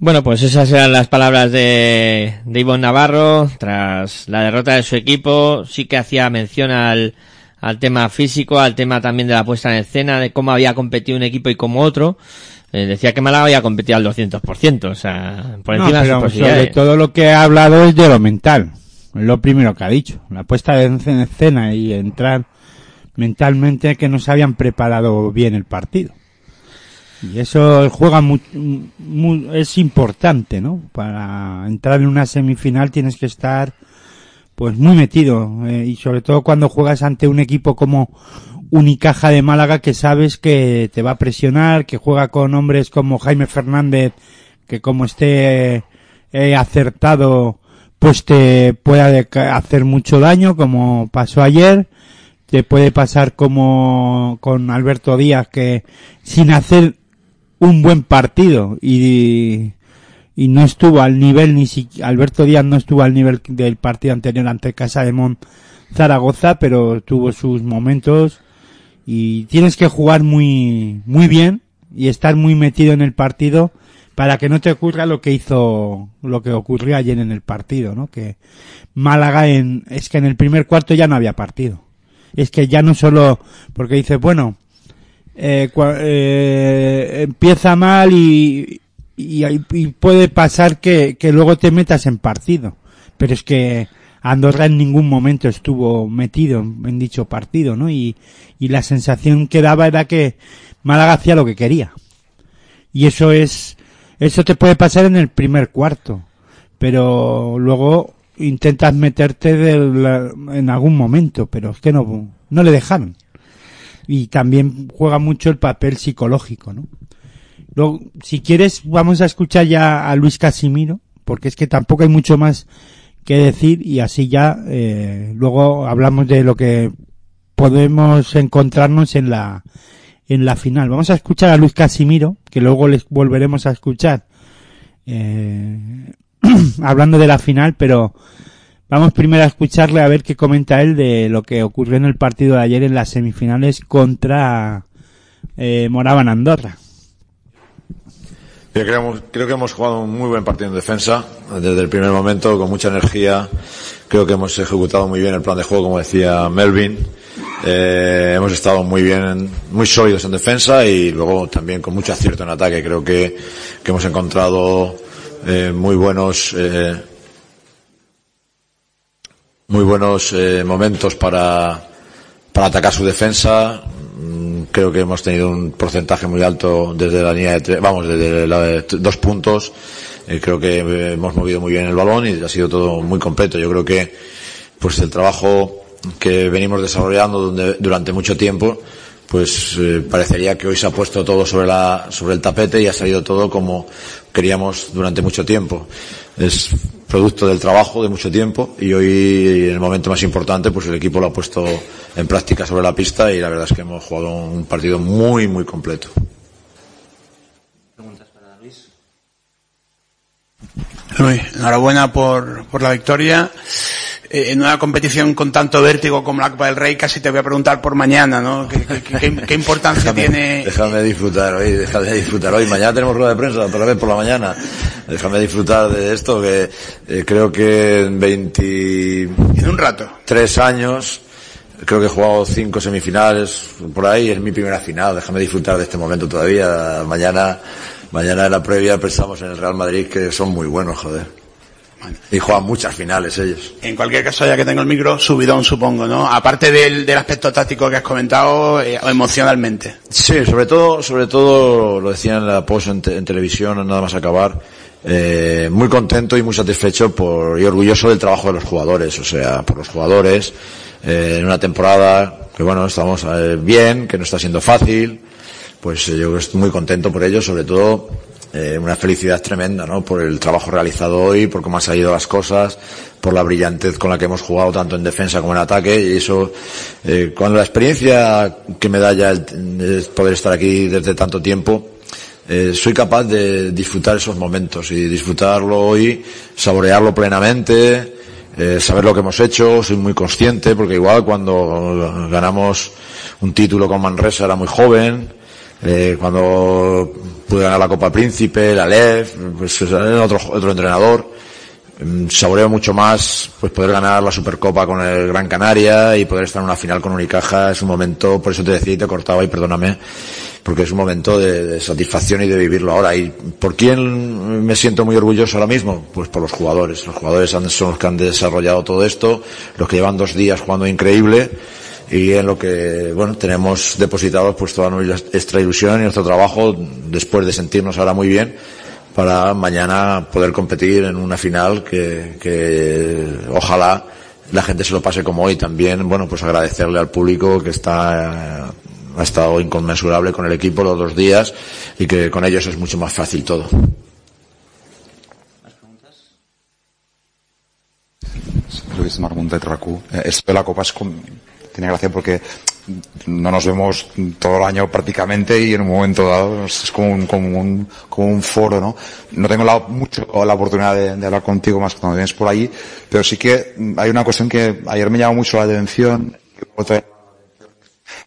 Bueno, pues esas eran las palabras de, de Ivonne Navarro tras la derrota de su equipo. Sí que hacía mención al, al tema físico, al tema también de la puesta en escena, de cómo había competido un equipo y como otro. Eh, decía que Málaga había competido al 200%, o sea, por encima no, de sus posibilidades. Sobre todo lo que ha hablado es de lo mental. Es lo primero que ha dicho. La puesta en escena y entrar mentalmente que no se habían preparado bien el partido. Y eso juega muy, muy, es importante, ¿no? Para entrar en una semifinal tienes que estar pues muy metido eh, y sobre todo cuando juegas ante un equipo como Unicaja de Málaga que sabes que te va a presionar, que juega con hombres como Jaime Fernández que como esté eh, acertado pues te puede hacer mucho daño como pasó ayer. Te puede pasar como con Alberto Díaz que sin hacer un buen partido y, y no estuvo al nivel ni si Alberto Díaz no estuvo al nivel del partido anterior ante Casa de Mon Zaragoza, pero tuvo sus momentos y tienes que jugar muy muy bien y estar muy metido en el partido para que no te ocurra lo que hizo lo que ocurrió ayer en el partido, ¿no? Que Málaga en es que en el primer cuarto ya no había partido. Es que ya no solo porque dice, bueno, eh, eh, empieza mal y, y, puede pasar que, que luego te metas en partido. Pero es que Andorra en ningún momento estuvo metido en dicho partido, ¿no? Y, y la sensación que daba era que Málaga hacía lo que quería. Y eso es, eso te puede pasar en el primer cuarto. Pero luego intentas meterte de en algún momento, pero es que no, no le dejaron y también juega mucho el papel psicológico, ¿no? Luego, si quieres, vamos a escuchar ya a Luis Casimiro, porque es que tampoco hay mucho más que decir y así ya eh, luego hablamos de lo que podemos encontrarnos en la en la final. Vamos a escuchar a Luis Casimiro, que luego les volveremos a escuchar eh, (clears throat) hablando de la final, pero Vamos primero a escucharle a ver qué comenta él de lo que ocurrió en el partido de ayer en las semifinales contra eh, Moraban Andorra. Creo, que hemos jugado un muy buen partido en defensa desde el primer momento, con mucha energía. Creo que hemos ejecutado muy bien el plan de juego, como decía Melvin. Eh, hemos estado muy bien, muy sólidos en defensa y luego también con mucho acierto en ataque. Creo que, que hemos encontrado eh, muy buenos eh, muy buenos eh, momentos para, para atacar su defensa. Mm, Creo que hemos tenido un porcentaje muy alto desde la línea de tres, vamos, desde la de dos puntos. Eh, creo que eh, hemos movido muy bien el balón y ha sido todo muy completo. Yo creo que, pues el trabajo que venimos desarrollando donde- durante mucho tiempo, pues eh, parecería que hoy se ha puesto todo sobre la, sobre el tapete y ha salido todo como queríamos durante mucho tiempo. Es producto del trabajo de mucho tiempo y hoy en el momento más importante pues el equipo lo ha puesto en práctica sobre la pista y la verdad es que hemos jugado un partido muy muy completo. Luis, enhorabuena por, por la victoria. Eh, en una competición con tanto vértigo como la Copa del Rey, casi te voy a preguntar por mañana, ¿no? ¿Qué, qué- qué- qué importancia tiene? Déjame disfrutar hoy, déjame disfrutar hoy. Mañana tenemos rueda de prensa, otra vez por la mañana. Déjame disfrutar de esto que eh, creo que en 20... En un rato. Tres años, creo que he jugado cinco semifinales por ahí, es mi primera final. Déjame disfrutar de este momento todavía. Mañana, mañana en la previa pensamos en el Real Madrid que son muy buenos, joder. Y juegan muchas finales ellos. En cualquier caso, ya que tengo el micro, subidón supongo, ¿no? Aparte del, del aspecto táctico que has comentado, eh, emocionalmente. Sí, sobre todo, sobre todo, lo decía en la post en, te- en televisión, nada más acabar, eh, muy contento y muy satisfecho por, y orgulloso del trabajo de los jugadores, o sea, por los jugadores, eh, en una temporada que bueno, estamos eh, bien, que no está siendo fácil, pues eh, yo estoy muy contento por ello, sobre todo, una felicidad tremenda, ¿no? Por el trabajo realizado hoy, por cómo han salido las cosas, por la brillantez con la que hemos jugado tanto en defensa como en ataque y eso, con la experiencia que me da ya el, el poder estar aquí desde tanto tiempo, eh, soy capaz de disfrutar esos momentos y disfrutarlo hoy, saborearlo plenamente, eh, saber lo que hemos hecho, soy muy consciente porque igual cuando ganamos un título con Manresa era muy joven, eh, cuando pude ganar la Copa Príncipe, la LEF, pues era otro, otro entrenador. Mm, Saboreo mucho más pues poder ganar la Supercopa con el Gran Canaria y poder estar en una final con Unicaja es un momento, por eso te decía y te cortaba y perdóname, porque es un momento de, satisfacción y de vivirlo ahora. ¿Y por quién me siento muy orgulloso ahora mismo? Pues por los jugadores. Los jugadores son los que han desarrollado todo esto, los que llevan dos días jugando increíble y en lo que bueno tenemos depositados pues toda nuestra ilusión y nuestro trabajo después de sentirnos ahora muy bien para mañana poder competir en una final que, que ojalá la gente se lo pase como hoy también bueno pues agradecerle al público que está ha estado inconmensurable con el equipo los dos días y que con ellos es mucho más fácil todo. Luis Marmont de Tracu. Eh, esto de la Copa es con- tiene gracia porque no nos vemos todo el año prácticamente y en un momento dado es como un, como un, como un foro, ¿no? No tengo la, mucho la oportunidad de, de hablar contigo más cuando vienes por allí, pero sí que hay una cuestión que ayer me llamó mucho la atención, que otra-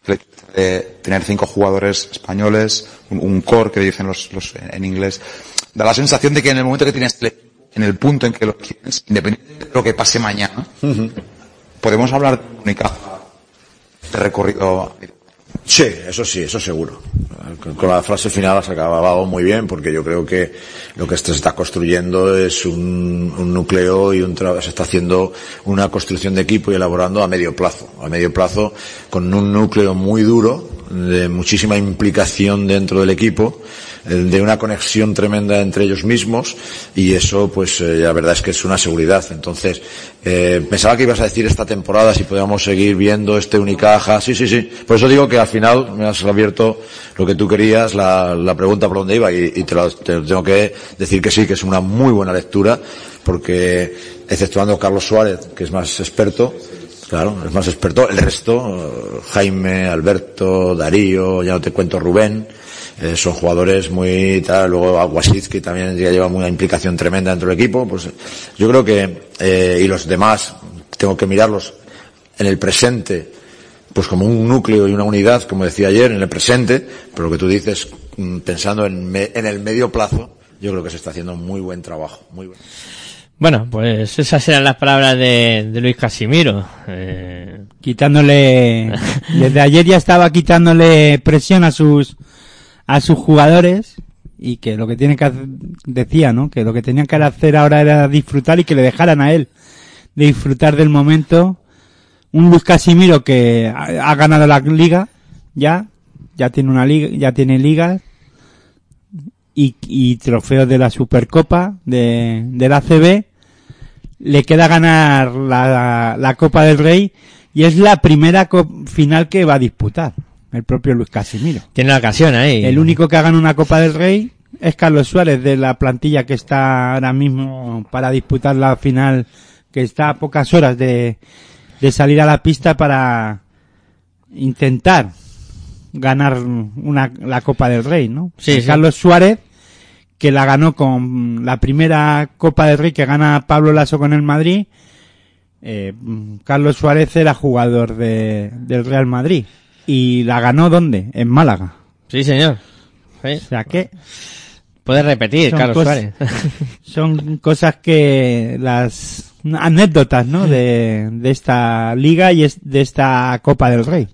de tener cinco jugadores españoles, un, un core que dicen los, los en inglés, da la sensación de que en el momento que tienes en el punto en que lo tienes, independientemente de lo que pase mañana, podemos hablar de Unicaja, de recorrido. Sí, eso sí, eso seguro. Con, la frase final has acabado muy bien porque yo creo que lo que se está construyendo es un, un núcleo y un se está haciendo una construcción de equipo y elaborando a medio plazo. A medio plazo con un núcleo muy duro, de muchísima implicación dentro del equipo, de una conexión tremenda entre ellos mismos y eso pues eh, la verdad es que es una seguridad. Entonces, eh, pensaba que ibas a decir esta temporada si podíamos seguir viendo este Unicaja. Sí, sí, sí. Por eso digo que al final me has abierto lo que tú querías, la, la pregunta por dónde iba y, te, lo, te tengo que decir que sí, que es una muy buena lectura porque exceptuando Carlos Suárez, que es más experto, Claro, es más experto. El resto, eh, Jaime, Alberto, Darío, ya no te cuento Rubén, eh, son jugadores muy tal, luego Aguasiz que también ya lleva una implicación tremenda dentro del equipo, pues yo creo que, eh, y los demás, tengo que mirarlos en el presente, pues como un núcleo y una unidad, como decía ayer, en el presente, pero lo que tú dices, mm, pensando en, me- en el medio plazo, yo creo que se está haciendo muy buen trabajo, muy buen. Bueno, pues esas eran las palabras de, de Luis Casimiro. Eh, quitándole (laughs) desde ayer ya estaba quitándole presión a sus a sus jugadores y que lo que tiene que hacer, decía no que lo que tenían que hacer ahora era disfrutar y que le dejaran a él de disfrutar del momento. Un Luis Casimiro que ha, ganado la liga ya ya tiene una liga ya tiene ligas y, y trofeos de la Supercopa de, del ACB le queda ganar la, la Copa del Rey y es la primera final que va a disputar el propio Luis Casimiro. tiene la ocasión ahí. El único que ha ganado una Copa del Rey es Carlos Suárez de la plantilla que está ahora mismo para disputar la final, que está a pocas horas de, de salir a la pista para intentar ganar una, la Copa del Rey, ¿no? Sí, sí. Carlos Suárez, que la ganó con la primera Copa del Rey que gana Pablo Lasso con el Madrid. Eh, Carlos Suárez era jugador de, del Real Madrid. ¿Y la ganó dónde? En Málaga. Sí, señor. O sea que... Puedes repetir, son Carlos Suárez. (laughs) Son cosas que las anécdotas, ¿no? De, de esta liga y es- de esta Copa del Rey.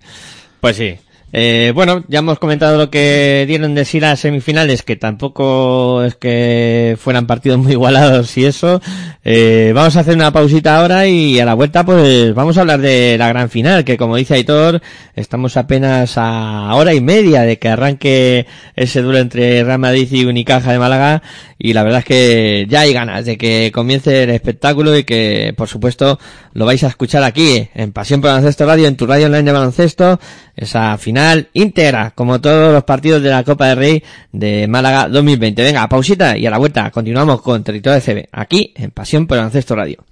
Pues sí. Eh, bueno, ya hemos comentado lo que dieron de sí las semifinales, que tampoco es que fueran partidos muy igualados y eso. Eh, vamos a hacer una pausita ahora y a la vuelta pues vamos a hablar de la gran final, que como dice Aitor, estamos apenas a hora y media de que arranque ese duelo entre Real Madrid y Unicaja de Málaga y la verdad es que ya hay ganas de que comience el espectáculo y que por supuesto lo vais a escuchar aquí en Pasión por Baloncesto Radio, en tu radio online de baloncesto, esa final íntegra, como todos los partidos de la Copa del Rey de Málaga 2020. Venga, pausita y a la vuelta continuamos con Territorio CB, aquí en Pasión por Baloncesto Radio.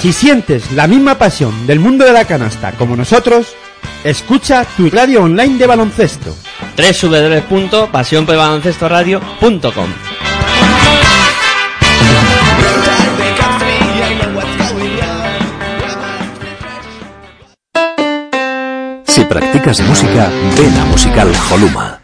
Si sientes la misma pasión del mundo de la canasta como nosotros, escucha tu radio online de baloncesto. www.pasionporbaloncestoradio.com practicas música, ven Musical Holuma.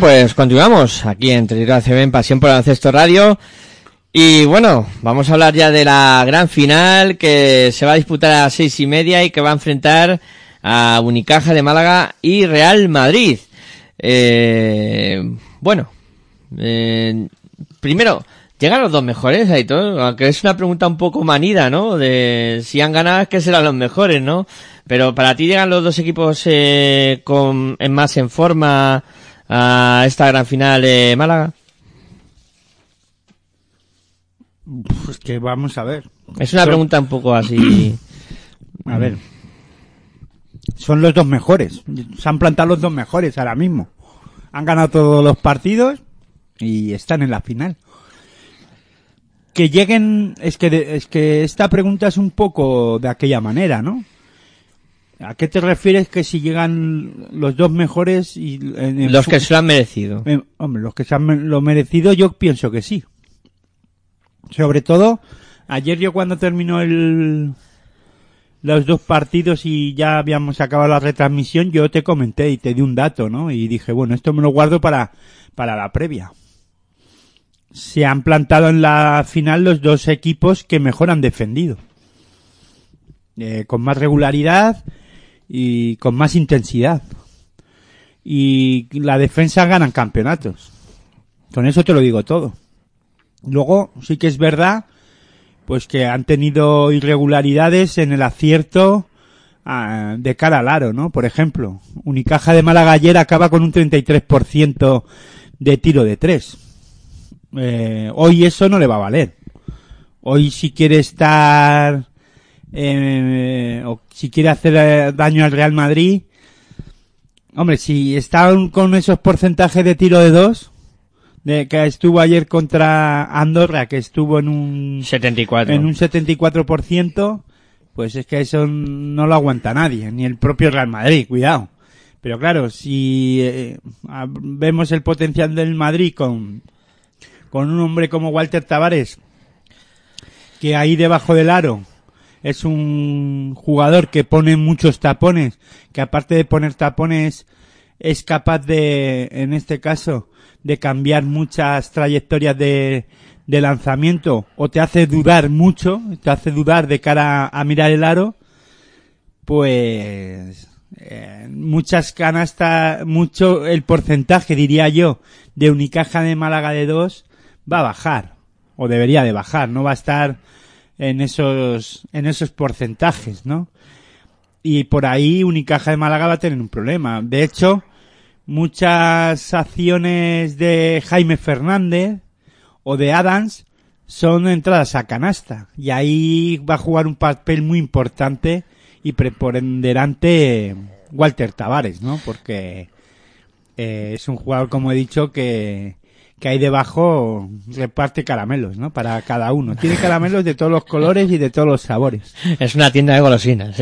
Pues continuamos aquí en Territorio ACB en Pasión por el Ancesto Radio. Y bueno, vamos a hablar ya de la gran final que se va a disputar a las seis y media y que va a enfrentar a Unicaja de Málaga y Real Madrid. Eh, bueno, eh, primero, ¿llegan los dos mejores, Aitor? Aunque es una pregunta un poco manida, ¿no? De si han ganado es que serán los mejores, ¿no? Pero para ti llegan los dos equipos eh, con, en más en forma a esta gran final de Málaga. Pues que vamos a ver. Es una pregunta un poco así. (clears throat) A ver. Son los dos mejores. Se han plantado los dos mejores ahora mismo. Han ganado todos los partidos y están en la final. Que lleguen, es que, de- es que esta pregunta es un poco de aquella manera, ¿no? ¿A qué te refieres que si llegan los dos mejores y en Los que se lo han merecido. eh, hombre, los que se han lo merecido, yo pienso que sí. Sobre todo, ayer yo cuando terminó el, los dos partidos y ya habíamos acabado la retransmisión, yo te comenté y te di un dato, ¿no? Y dije, bueno, esto me lo guardo para, para la previa. Se han plantado en la final los dos equipos que mejor han defendido. Eh, con más regularidad y con más intensidad y la defensa ganan campeonatos. Con eso te lo digo todo. Luego sí que es verdad pues que han tenido irregularidades en el acierto ah, de cara al aro, ¿no? Por ejemplo, Unicaja de Málaga ayer acaba con un 33% de tiro de tres. Eh, hoy eso no le va a valer. Hoy si quiere estar eh, o si quiere hacer eh, daño al Real Madrid, Hombre, si está con esos porcentajes de tiro de dos, de que estuvo ayer contra Andorra, que estuvo en un 74. en un 74%, pues es que eso no lo aguanta nadie, ni el propio Real Madrid, cuidado. Pero claro, si eh, vemos el potencial del Madrid con, con un hombre como Walter Tavares, que ahí debajo del aro es un jugador que pone muchos tapones, que aparte de poner tapones es capaz de, en este caso, de cambiar muchas trayectorias de, lanzamiento o te hace dudar mucho, te hace dudar de cara a mirar el aro, pues eh, muchas canastas, mucho el porcentaje, diría yo, de Unicaja de Málaga de dos va a bajar o debería de bajar, no va a estar en esos en esos porcentajes, ¿no? Y por ahí Unicaja de Málaga va a tener un problema. De hecho, muchas acciones de Jaime Fernández o de Adams son entradas a canasta y ahí va a jugar un papel muy importante y preponderante Walter Tavares, ¿no? Porque eh, es un jugador, como he dicho, que, que ahí debajo reparte caramelos, ¿no? Para cada uno. Tiene caramelos de todos los colores y de todos los sabores. Es una tienda de golosinas.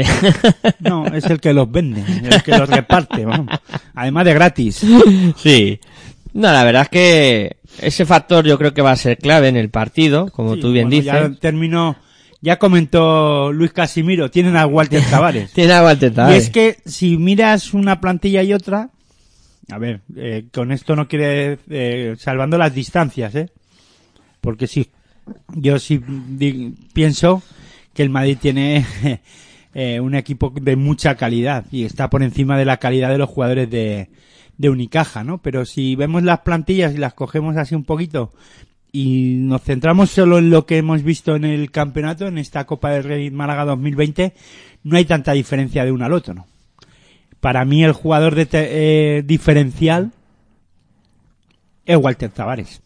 No, es el que los vende, el que los reparte, vamos. Además de gratis. Sí. No, la verdad es que ese factor yo creo que va a ser clave en el partido, como Sí, tú bien bueno, dices. Ya terminó, ya comentó Luis Casimiro, tienen a Walter (laughs) Tavares. Tiene a Walter Y Tavares. es que si miras una plantilla y otra, a ver, eh, con esto no quiere, eh, salvando las distancias, ¿eh? Porque sí, yo sí pienso que el Madrid tiene (laughs) eh, un equipo de mucha calidad y está por encima de la calidad de los jugadores de, de Unicaja, ¿no? Pero si vemos las plantillas y las cogemos así un poquito y nos centramos solo en lo que hemos visto en el campeonato, en esta Copa del Rey Málaga 2020, no hay tanta diferencia de uno al otro, ¿no? Para mí el jugador de te- eh, diferencial es Walter Tavares.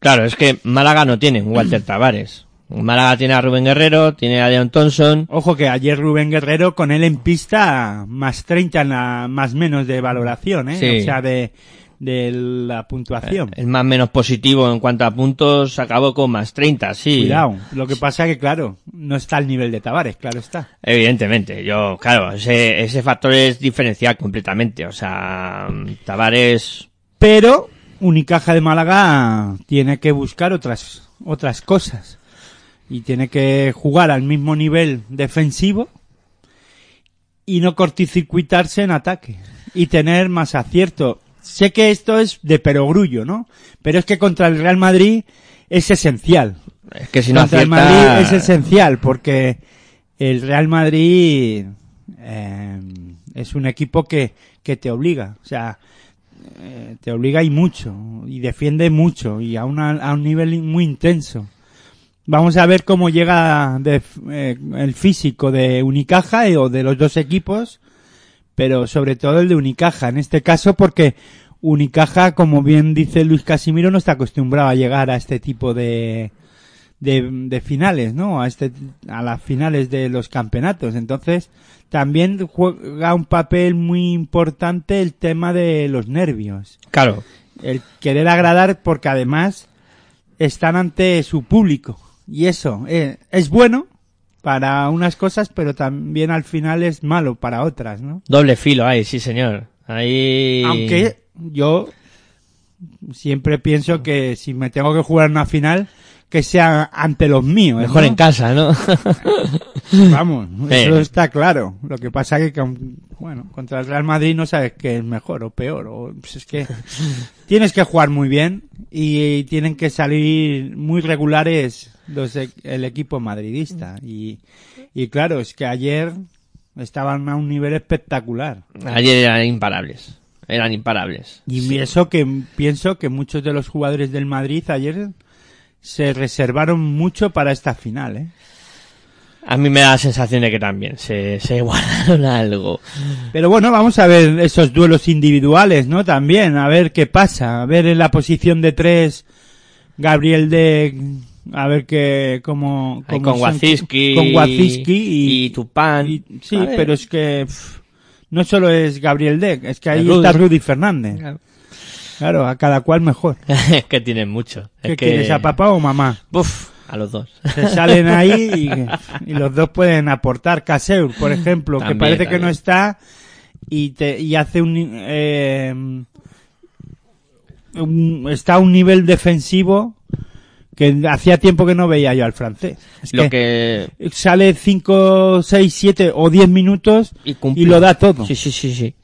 Claro, es que Málaga no tiene un Walter Tavares. Málaga tiene a Rubén Guerrero, tiene a Leon Thompson. Ojo que ayer Rubén Guerrero con él en pista más 30 en la, más menos de valoración, ¿eh? Sí. O sea, de, de la puntuación. El más menos positivo en cuanto a puntos acabó con más 30, sí. Cuidado. Lo que pasa que, claro, no está al nivel de Tavares, claro está. Evidentemente, yo, claro, ese, ese factor es diferencial completamente. O sea, Tavares, Pero Unicaja de Málaga tiene que buscar otras, otras cosas. Y tiene que jugar al mismo nivel defensivo y no corticircuitarse en ataque. Y tener más acierto. Sé que esto es de perogrullo, ¿no? Pero es que contra el Real Madrid es esencial. Es que si no contra el Madrid es esencial porque el Real Madrid eh, es un equipo que, que te obliga, o sea, eh, te obliga y mucho, y defiende mucho, y a, una- a un nivel muy intenso. Vamos a ver cómo llega de- eh, el físico de Unicaja y- o de los dos equipos, pero sobre todo el de Unicaja, en este caso porque Unicaja, como bien dice Luis Casimiro, no está acostumbrado a llegar a este tipo de, de, de finales, ¿no? A este, a las finales de los campeonatos. Entonces, también juega un papel muy importante el tema de los nervios. Claro. El querer agradar porque además están ante su público. Y eso eh, es bueno para unas cosas, pero también al final es malo para otras, ¿no? Doble filo ahí, sí señor. Ahí... Aunque yo siempre pienso que si me tengo que jugar una final, que sea ante los míos. Mejor ¿no? en casa, ¿no? (laughs) Vamos, eso está claro. Lo que pasa que, con- bueno, contra el Real Madrid no sabes qué es mejor o peor. O, pues es que (laughs) tienes que jugar muy bien y tienen que salir muy regulares los, e- el equipo madridista. Y, y claro, es que ayer estaban a un nivel espectacular. Ayer eran imparables. Eran imparables. Y eso que pienso que muchos de los jugadores del Madrid ayer se reservaron mucho para esta final, ¿eh? A mí me da la sensación de que también se, se (laughs) guardaron algo. Pero bueno, vamos a ver esos duelos individuales, ¿no? También, a ver qué pasa. A ver en la posición de tres, Gabriel de... A ver qué, cómo... Con Waziski Con Waziski y... y Tupán. y- sí, pero es que... pff, no solo es Gabriel Deck, es que ahí Rudy. está Rudy Fernández. Claro, a cada cual mejor. (laughs) es que tienen mucho. ¿Qué es que... quieres, a papá o mamá? Buf, a los dos. Se salen (laughs) ahí y, y los dos pueden aportar. Caseur, por ejemplo, que También, parece que no está y te y hace un, eh, un- está a un nivel defensivo que hacía tiempo que no veía yo al francés. Es Lo que... sale 5, 6, 7 o 10 minutos Y, y, lo da todo. Sí, sí, sí, sí.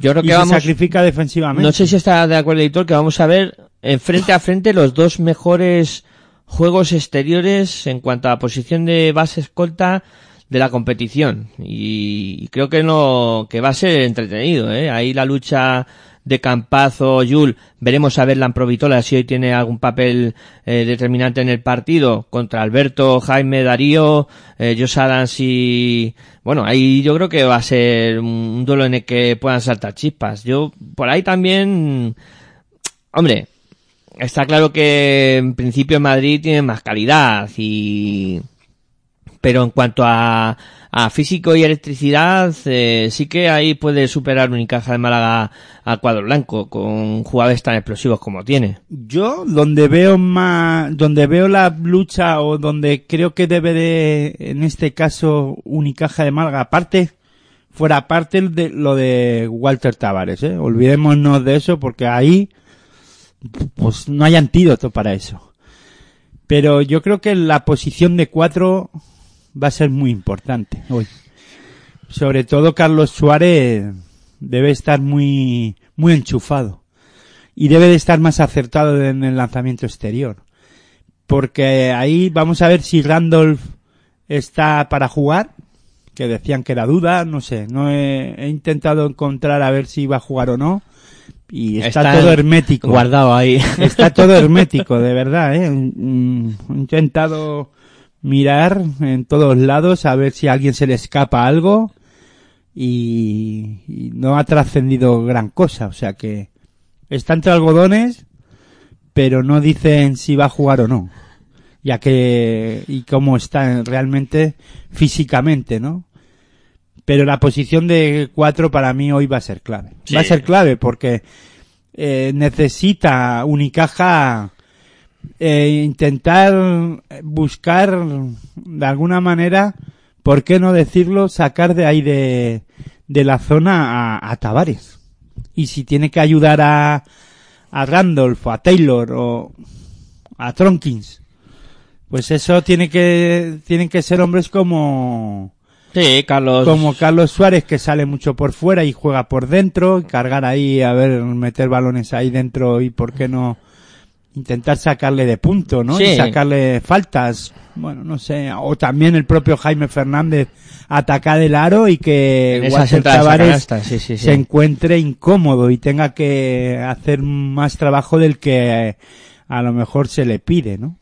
Yo creo y que se vamos... sacrifica defensivamente. No sé si está de acuerdo, editor, que vamos a ver en frente a frente los dos mejores juegos exteriores en cuanto a posición de base escolta de la competición. Y creo que no, que va a ser entretenido, ¿eh? Ahí la lucha de Campazo, Yul, veremos a ver la Provitola si hoy tiene algún papel eh, determinante en el partido contra Alberto, Jaime, Darío, eh, Josh y bueno, ahí yo creo que va a ser un, duelo en el que puedan saltar chispas. Yo por ahí también, hombre, está claro que en principio Madrid tiene más calidad y pero en cuanto a, a físico y electricidad, eh, sí que ahí puede superar Unicaja de Málaga al cuadro blanco con jugadores tan explosivos como tiene. Yo donde veo más, donde veo la lucha o donde creo que debe de, en este caso, Unicaja de Málaga, aparte, fuera parte de lo de Walter Tavares, ¿eh? Olvidémonos de eso porque ahí, pues no hay antídoto para eso. Pero yo creo que la posición de cuatro va a ser muy importante hoy. Sobre todo Carlos Suárez debe estar muy, muy enchufado y debe de estar más acertado en el lanzamiento exterior. Porque ahí vamos a ver si Randolph está para jugar, que decían que era duda, no sé, no he, he intentado encontrar a ver si iba a jugar o no, y está, Está todo hermético. guardado ahí. Está todo (laughs) hermético, de verdad, eh. He intentado mirar en todos lados a ver si a alguien se le escapa algo y, y no ha trascendido gran cosa, o sea que está entre algodones, pero no dicen si va a jugar o no, ya que y cómo está realmente físicamente, ¿no? Pero la posición de cuatro para mí hoy va a ser clave. Sí. Va a ser clave porque eh, necesita Unicaja eh, intentar buscar de alguna manera, ¿por qué no decirlo? Sacar de ahí de, de la zona a, a Tavares. Y si tiene que ayudar a, a Randolph, o a Taylor o a Tronkins, pues eso tiene que, tienen que ser hombres como, Sí, Carlos. Como Carlos Suárez, que sale mucho por fuera y juega por dentro, cargar ahí, a ver, meter balones ahí dentro y por qué no intentar sacarle de punto, ¿no? Sí. Y sacarle faltas. Bueno, no sé. O también el propio Jaime Fernández atacar el aro y que Walter Tavares sí, sí, se encuentre incómodo y tenga que hacer más trabajo del que a lo mejor se le pide, ¿no?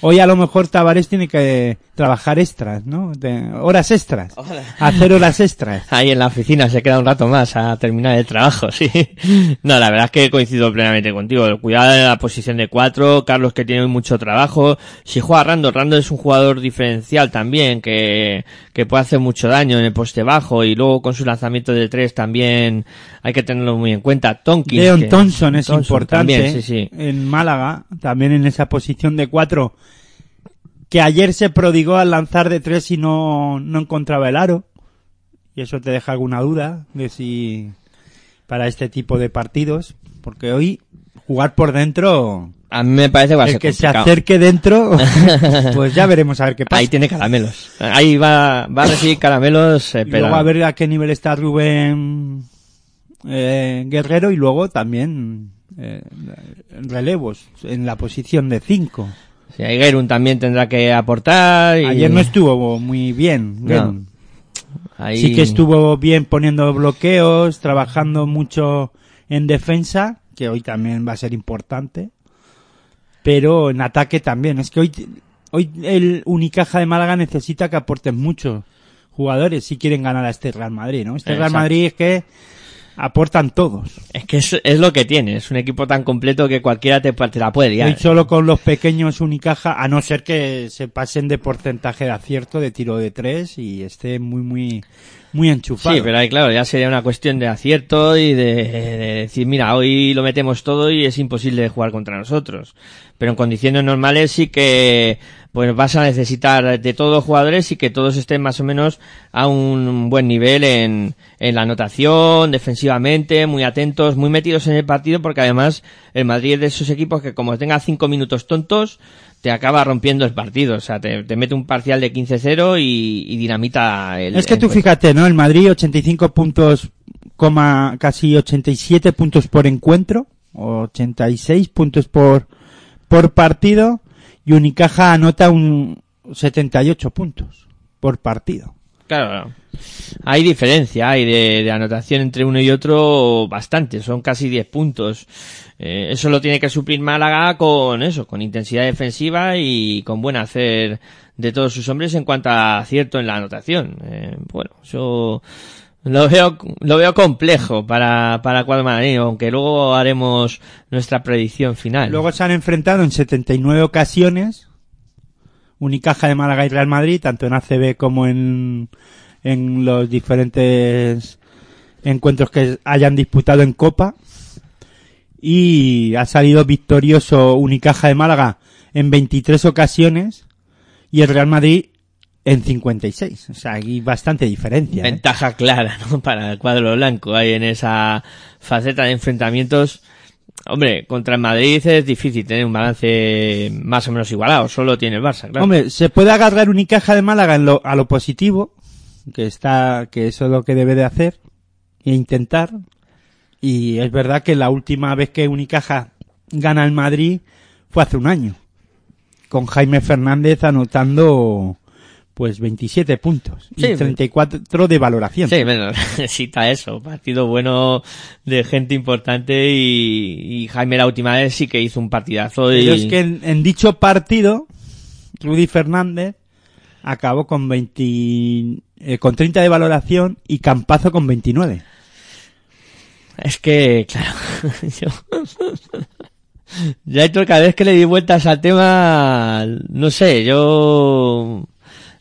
Hoy a lo mejor Tavares tiene que trabajar extras, ¿no? De- horas extras. Hacer horas extras. Ahí en la oficina se queda un rato más a terminar el trabajo, (laughs) sí. No, la verdad es que coincido plenamente contigo. El cuidado de la posición de cuatro, Carlos que tiene mucho trabajo. Si juega Rando, Rando es un jugador diferencial también, que, que puede hacer mucho daño en el poste bajo y luego con su lanzamiento de tres también hay que tenerlo muy en cuenta. Tonkins. Leon que- Thompson es importante también, sí, sí. en Málaga, también en esa posición de cuatro, que ayer se prodigó al lanzar de tres y no, no encontraba el aro. Y eso te deja alguna duda de si para este tipo de partidos, porque hoy jugar por dentro, A mí me parece que va a el ser que se acerque dentro, (laughs) pues ya veremos a ver qué pasa. Ahí tiene caramelos. Ahí va, va a recibir caramelos, eh, Y pero luego a ver a qué nivel está Rubén eh, Guerrero y luego también eh, relevos en la posición de 5. Sí, Gerun también tendrá que aportar. y- Ayer no estuvo muy bien. No. Ahí- Sí que estuvo bien poniendo bloqueos, trabajando mucho en defensa, que hoy también va a ser importante. Pero en ataque también. Es que hoy, hoy el Unicaja de Málaga necesita que aporten muchos jugadores si quieren ganar a este Real Madrid, ¿no? Este Real. Madrid es que aportan todos. Es que es, es lo que tiene. Es un equipo tan completo que cualquiera te, te la puede liar. Hoy solo con los pequeños Unicaja, a no ser que se pasen de porcentaje de acierto de tiro de tres y esté muy, muy, muy enchufado. Sí, pero ahí claro, ya sería una cuestión de acierto y de, de decir, mira, hoy lo metemos todo y es imposible jugar contra nosotros. Pero en condiciones normales sí que pues vas a necesitar de todos los jugadores y que todos estén más o menos a un buen nivel en, en la anotación, defensivamente, muy atentos, muy metidos en el partido, porque además el Madrid es de esos equipos que como tenga cinco minutos tontos, te acaba rompiendo el partido. O sea, te, te mete un parcial de 15-0 y, y dinamita el Es que tú fíjate, ¿no? El Madrid 85 puntos, coma, casi 87 puntos por encuentro, 86 puntos por, por partido, y Unicaja anota un 78 puntos por partido. Claro, hay diferencia, hay de, anotación entre uno y otro bastante, son casi 10 puntos. Eh, eso lo tiene que suplir Málaga con eso, con intensidad defensiva y con buen hacer de todos sus hombres en cuanto a acierto en la anotación. Eh, bueno, eso lo veo, lo veo complejo para, para Madrileño, aunque luego haremos nuestra predicción final. Luego se han enfrentado en 79 ocasiones Unicaja de Málaga y Real Madrid, tanto en ACB como en, en los diferentes encuentros que hayan disputado en Copa. Y ha salido victorioso Unicaja de Málaga en 23 ocasiones y el Real Madrid en 56. O sea, hay bastante diferencia. ¿eh? Ventaja clara, ¿no? (laughs) Para el cuadro blanco. Ahí en esa faceta de enfrentamientos. Hombre, contra el Madrid es difícil tener un balance más o menos igualado. Solo tiene el Barça, claro. Hombre, se puede agarrar Unicaja de Málaga en lo, a lo positivo, que está, que eso es lo que debe de hacer, e intentar. Y es verdad que la última vez que Unicaja gana el Madrid fue hace un año. Con Jaime Fernández anotando, pues 27 puntos. Sí. y 34 de valoración. Sí, bueno, (laughs) necesita eso. Partido bueno de gente importante y, y Jaime la última vez sí que hizo un partidazo. Y... Pero es que en, en dicho partido, Rudy Fernández acabó con 20, eh, con 30 de valoración y Campazo con 29. Es que, claro, (laughs) yo... ya cada vez que le di vueltas al tema, no sé, yo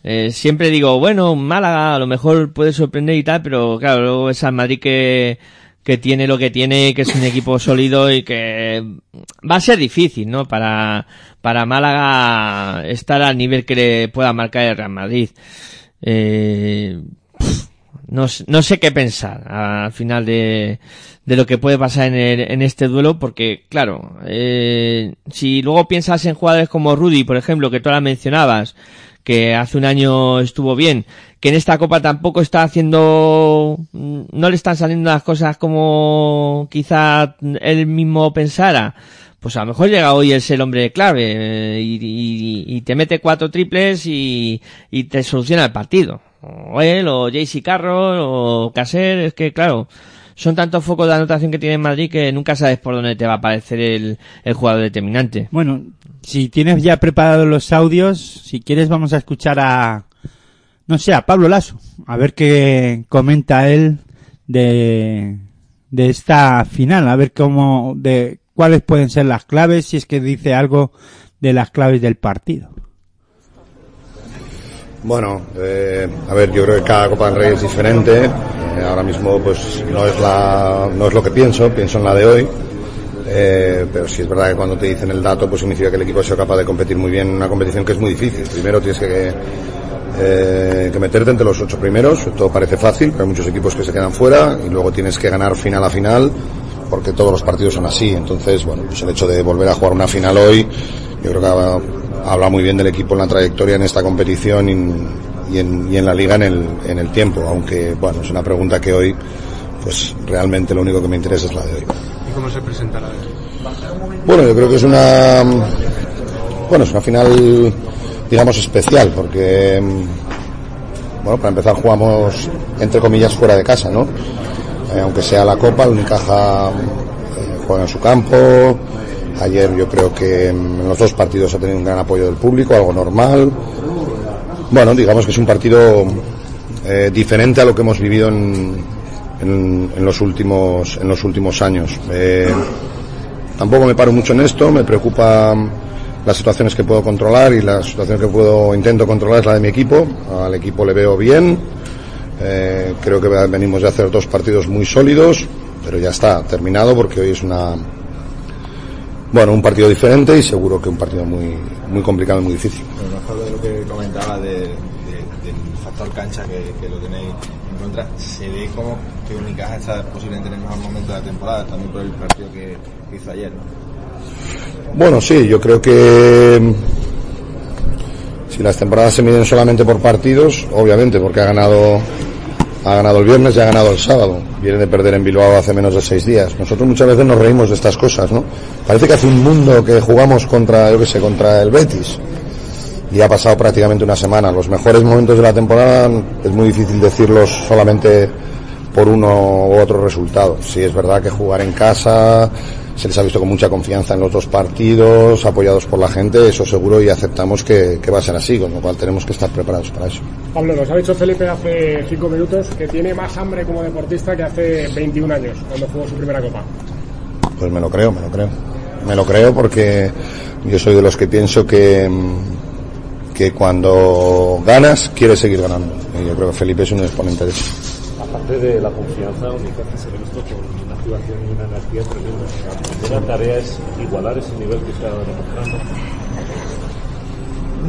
eh, siempre digo, bueno, Málaga a lo mejor puede sorprender y tal, pero claro, luego es al Madrid que, que tiene lo que tiene, que es un equipo sólido y que va a ser difícil, ¿no? Para, para Málaga estar al nivel que le pueda marcar el Real Madrid. Eh, no, no sé qué pensar al final de, de lo que puede pasar en, el- en este duelo, porque, claro, eh, si luego piensas en jugadores como Rudy, por ejemplo, que tú ahora mencionabas, que hace un año estuvo bien, que en esta copa tampoco está haciendo, no le están saliendo las cosas como quizá él mismo pensara, pues a lo mejor llega hoy el ser hombre clave eh, y, y- y te mete cuatro triples y, y te soluciona el partido. O él, o JC Carroll, o Caser, es que claro, son tantos focos de anotación que tiene en Madrid que nunca sabes por dónde te va a aparecer el, el jugador determinante. Bueno, si tienes ya preparados los audios, si quieres vamos a escuchar a, no sé, a Pablo Lasso, a ver qué comenta él de, de esta final, a ver cómo, de cuáles pueden ser las claves, si es que dice algo de las claves del partido. Bueno, eh, a ver, yo creo que cada Copa del Rey es diferente. Eh, ahora mismo, pues no es la, no es lo que pienso, pienso en la de hoy. Eh, pero sí es verdad que cuando te dicen el dato, pues significa que el equipo ha sido capaz de competir muy bien en una competición que es muy difícil. Primero tienes que, eh, que meterte entre los ocho primeros, todo parece fácil, pero hay muchos equipos que se quedan fuera y luego tienes que ganar final a final porque todos los partidos son así. Entonces, bueno, pues el hecho de volver a jugar una final hoy, yo creo que ha- habla muy bien del equipo en la trayectoria en esta competición y, y en, y en la liga en el, en el tiempo, aunque, bueno, es una pregunta que hoy, pues realmente lo único que me interesa es la de hoy. ¿Y cómo se presenta la Bueno, yo creo que es una bueno, es una final digamos especial porque bueno, para empezar jugamos entre comillas fuera de casa, ¿no? Eh, aunque sea la Copa, el Unicaja eh, juega en su campo. Ayer yo creo que en los dos partidos ha tenido un gran apoyo del público, algo normal. Bueno, digamos que es un partido eh, diferente a lo que hemos vivido en los últimos en los últimos años. Eh, tampoco me paro mucho en esto, me preocupa las situaciones que puedo controlar y las situaciones que puedo intento controlar es la de mi equipo. Al equipo le veo bien. Eh, creo que venimos de hacer dos partidos muy sólidos, pero ya está terminado porque hoy es una bueno un partido diferente y seguro que un partido muy muy complicado y muy difícil. Bueno, habla de lo que comentaba de- de- del factor cancha que, que lo tenéis en contra. Se ve como que Unicaja está posiblemente en el mejor momento de la temporada, también por el partido que, que hizo ayer. ¿no? Bueno, sí, yo creo que mm, si las temporadas se miden solamente por partidos, obviamente, porque ha ganado ha ganado el viernes y ha ganado el sábado. Viene de perder en Bilbao hace menos de seis días. Nosotros muchas veces nos reímos de estas cosas, ¿no? Parece que hace un mundo que jugamos contra, yo qué sé, contra el Betis. Y ha pasado prácticamente una semana. Los mejores momentos de la temporada es muy difícil decirlos solamente por uno u otro resultado. Sí, es verdad que jugar en casa, se les ha visto con mucha confianza en los dos partidos, apoyados por la gente, eso seguro y aceptamos que, que va a ser así, con lo cual tenemos que estar preparados para eso. Pablo, nos ha dicho Felipe hace cinco minutos que tiene más hambre como deportista que hace 21 años, cuando jugó su primera copa. Pues me lo creo, me lo creo. Me lo creo porque yo soy de los que pienso que, que cuando ganas, quieres seguir ganando. Y yo creo que Felipe es un exponente de eso. Aparte de la confianza, Unicaja se ha visto con una activación y una energía tremenda. La tarea es igualar ese nivel que está demostrando.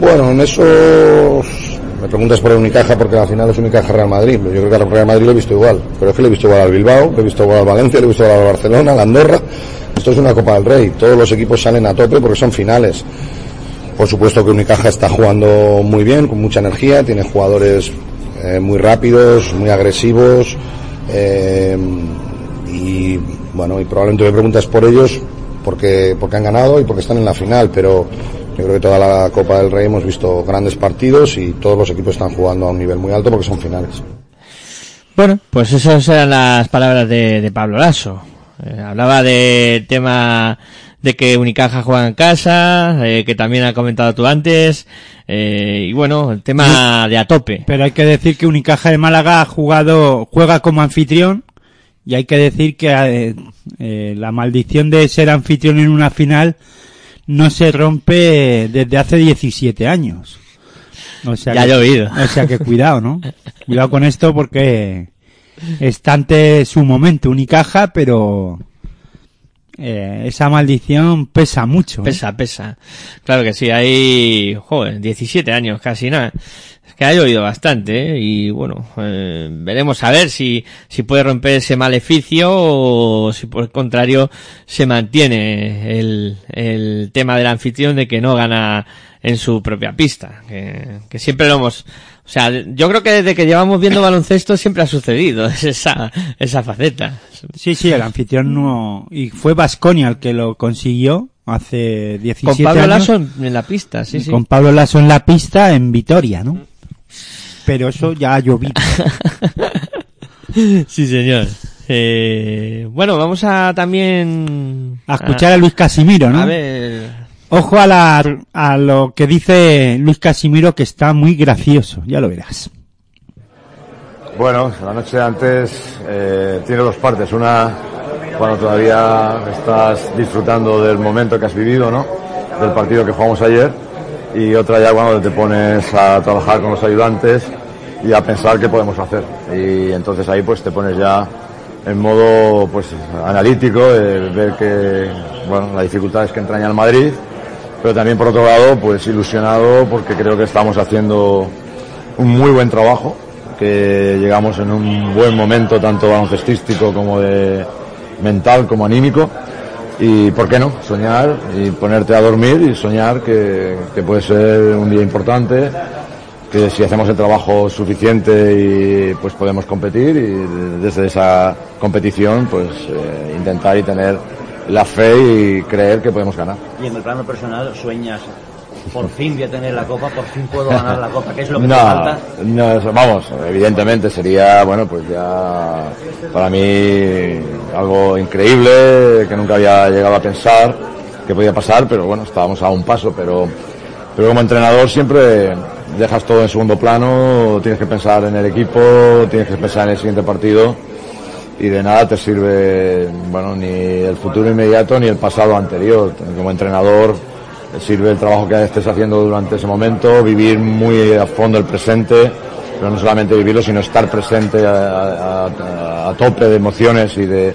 Bueno, en eso me preguntas por el Unicaja porque al final es Unicaja Real Madrid. Yo creo que al Real Madrid lo he visto igual. Pero es que lo he visto igual al Bilbao, lo he visto igual al Valencia, lo he visto igual al Barcelona, al Andorra. Esto es una Copa del Rey. Todos los equipos salen a tope porque son finales. Por supuesto que Unicaja está jugando muy bien, con mucha energía, tiene jugadores eh, muy rápidos, muy agresivos. eh, y bueno, y probablemente me preguntas por ellos porque, porque han ganado y porque están en la final, pero yo creo que toda la Copa del Rey hemos visto grandes partidos y todos los equipos están jugando a un nivel muy alto porque son finales. Bueno, pues esas eran las palabras de, de Pablo Lasso. Eh, hablaba del tema de que Unicaja juega en casa, eh, que también ha comentado tú antes, eh, y bueno, el tema de a tope. Pero hay que decir que Unicaja de Málaga ha jugado, juega como anfitrión y hay que decir que eh, eh, la maldición de ser anfitrión en una final no se rompe desde hace 17 años. O sea Ya ha llovido. O sea que cuidado, ¿no? Cuidado con esto porque está ante su momento Unicaja, pero eh, esa maldición pesa mucho. ¿eh? Pesa, pesa. Claro que sí, hay, joder, 17 años casi nada. Es que ha llovido bastante, ¿eh? y bueno, eh, veremos a ver si, si puede romper ese maleficio o si por el contrario se mantiene el, el tema del anfitrión de que no gana en su propia pista. Que, que siempre lo hemos, sea, yo creo que desde que llevamos viendo (laughs) baloncesto siempre ha sucedido (laughs) esa, esa faceta. Sí, sí, el anfitrión no... Y fue Vasconia el que lo consiguió hace 17 Con Pablo años. Lasso en, la pista, sí, sí. Con Pablo Lasso en la pista en Vitoria, ¿no? Pero eso ya ha llovido. (laughs) sí, señor. Eh, bueno, vamos a también... A escuchar a Luis Casimiro, ¿no? A ver... Ojo a, la, a lo que dice Luis Casimiro que está muy gracioso, ya lo verás. Bueno, la noche antes eh, tiene dos partes. Una cuando todavía estás disfrutando del momento que has vivido, ¿no? Del partido que jugamos ayer. Y otra ya cuando te pones a trabajar con los ayudantes y a pensar qué podemos hacer. Y entonces ahí pues te pones ya en modo pues analítico, de ver que bueno, la dificultad es que entraña el Madrid, pero también por otro lado pues ilusionado porque creo que estamos haciendo un muy buen trabajo, que llegamos en un buen momento tanto baloncestístico como de mental como anímico. Y por qué no soñar y ponerte a dormir y soñar que, puede ser un día importante que si hacemos el trabajo suficiente y pues podemos competir y desde esa competición pues eh, intentar y tener la fe y creer que podemos ganar. Y en el plano personal sueñas, por fin voy a tener la copa, por fin puedo ganar la copa, ¿qué es lo que no, te falta? no, vamos, evidentemente sería, bueno, pues ya para mí algo increíble que nunca había llegado a pensar que podía pasar, pero bueno, estábamos a un paso, pero, pero como entrenador siempre dejas todo en segundo plano, tienes que pensar en el equipo, tienes que pensar en el siguiente partido y de nada te sirve, bueno, ni el futuro inmediato ni el pasado anterior. Como entrenador te sirve el trabajo que estés haciendo durante ese momento, vivir muy a fondo el presente, pero no solamente vivirlo, sino estar presente a, tope de emociones y de,